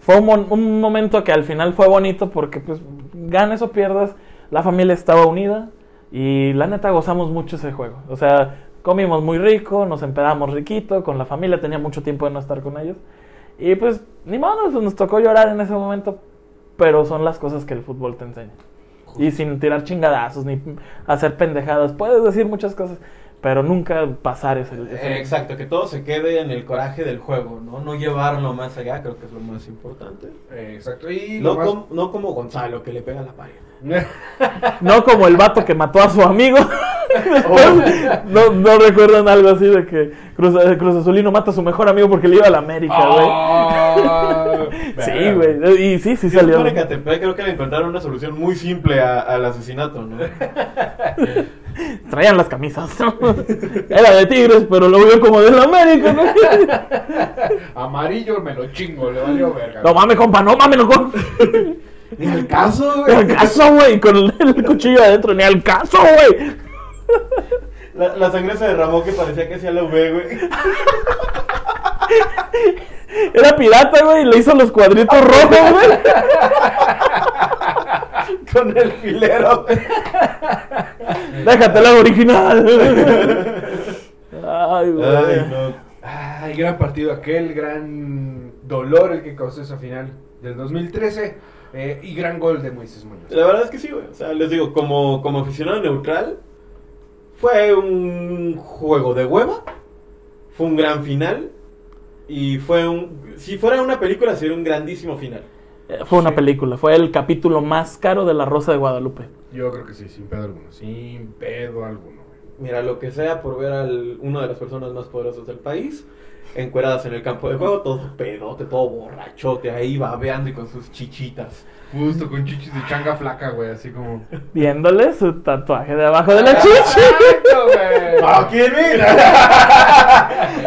A: fue un, mon- un momento que al final fue bonito porque pues ganes o pierdas, la familia estaba unida y la neta gozamos mucho ese juego. O sea, comimos muy rico, nos empedamos riquito, con la familia tenía mucho tiempo de no estar con ellos. Y pues ni modo, pues, nos tocó llorar en ese momento. pero son las cosas que el fútbol te enseña. Y sin tirar chingadazos ni hacer pendejadas. Puedes decir muchas cosas, pero nunca pasar ese... ese-
C: Eh, Exacto, que todo se quede en el coraje del juego, ¿no? No llevarlo más allá, creo que es lo más importante.
B: Eh, exacto. Y
C: No,
B: más-
C: com- no como Gonzalo, que le pega la pared.
A: No como el vato que mató a su amigo. Después, no, no recuerdan algo así de que Cruz, eh, Cruz Azulino mata a su mejor amigo porque le iba a la América, güey.
B: Ah,
A: sí, güey. Y sí, sí
C: Sí,
A: salió.
C: supone que a Tepec creo que le encontraron una solución muy simple a- al asesinato, ¿no?
A: Traían las camisas, ¿no? Era de Tigres, pero lo vio como de la América, ¿no?
B: Amarillo me lo chingo, le valió verga.
A: No mames, compa, no mames, no compa.
C: Ni al caso,
A: Ni al
C: güey.
A: caso, güey, con el, el cuchillo adentro, ni al caso, güey.
C: La, la sangre se derramó que parecía que hacía la V, güey.
A: Era pirata, güey, y le hizo los cuadritos rojos, güey.
C: Con el filero.
A: Déjate la original. Ay, güey.
C: Ay, no.
B: Ay, gran partido aquel, gran dolor el que causó esa final del 2013 eh, y gran gol de Moisés Muñoz.
C: La verdad es que sí, güey. O sea, les digo, como, como aficionado neutral, fue un juego de hueva. Fue un gran final. Y fue un. Si fuera una película, sería un grandísimo final.
A: Eh, Fue una
B: Sí.
A: película, fue el capítulo más caro de La Rosa de Guadalupe.
B: Yo creo que sí, sin pedo alguno, sin pedo alguno.
C: Mira, lo que sea por ver a una de las personas más poderosas del país, encueradas en el campo de juego, todo pedote, todo borrachote, ahí babeando y con sus chichitas.
B: Justo con chichis de changa flaca, güey, así como...
A: Viéndole su tatuaje de abajo de la chicha.
B: ¡Exacto, güey!
C: ¡Ah, quién mira!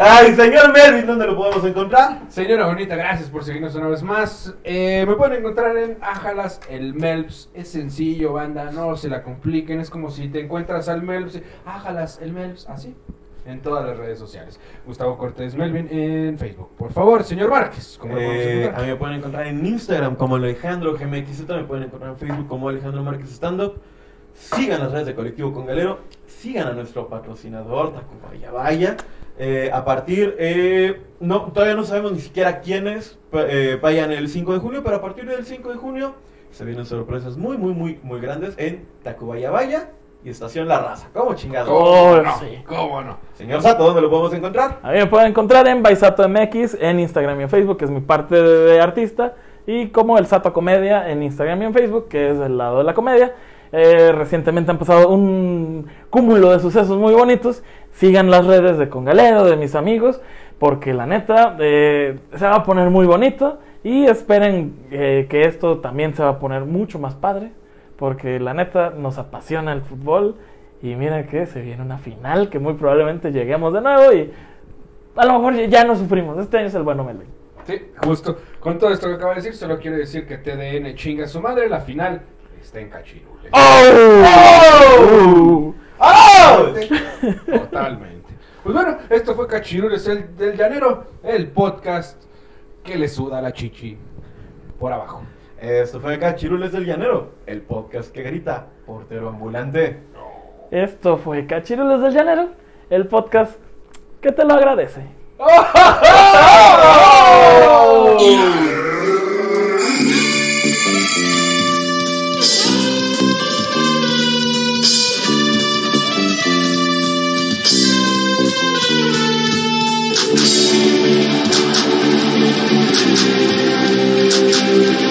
C: ¡Ay, señor Melvin, ¿dónde lo podemos encontrar?
B: Señora bonita, gracias por seguirnos una vez más. Eh, me pueden encontrar en Ajalas, el Melps. Es sencillo, banda, no se la compliquen. Es como si te encuentras al Melps, Ajalas, el Melps, así. En todas las redes sociales. Gustavo Cortés Melvin en Facebook. Por favor, señor Márquez, ¿cómo
C: Eh, a mí me pueden encontrar en Instagram como Alejandro GMXZ, me pueden encontrar en Facebook como Alejandro Márquez Stand Up. Sigan las redes de Colectivo con Galero, sigan a nuestro patrocinador Tacubaya Vaya. Eh, a partir, eh, no, todavía no sabemos ni siquiera quiénes eh, vayan el 5 de junio, pero a partir del 5 de junio se vienen sorpresas muy, muy, muy, muy grandes en Tacubaya Vaya y Estación La Raza. ¿Cómo chingado?
A: Oh,
B: no?
A: sí.
B: ¿Cómo no?
C: Señor Sato, ¿dónde lo podemos encontrar?
A: A mí me pueden encontrar en Baisato MX, en Instagram y en Facebook, que es mi parte de, de artista, y como el Sato Comedia en Instagram y en Facebook, que es el lado de la comedia. Eh, recientemente han pasado un cúmulo de sucesos muy bonitos. Sigan las redes de Congalero, de mis amigos, porque la neta eh, se va a poner muy bonito. Y esperen eh, que esto también se va a poner mucho más padre, porque la neta nos apasiona el fútbol. Y mira que se viene una final que muy probablemente lleguemos de nuevo y a lo mejor ya no sufrimos. Este año es el bueno Melvin.
B: Sí, justo. Con todo esto que acaba de decir, solo quiero decir que TDN chinga a su madre. La final está en Cachirules.
A: ¡Oh!
C: ¡Oh!
B: Totalmente. Pues bueno, esto fue Cachirules el, del Llanero, el podcast que le suda la chichi por abajo.
C: Esto fue Cachirules del Llanero, el podcast que grita portero ambulante.
A: Esto fue Cachirules del Llanero, el podcast que te lo agradece.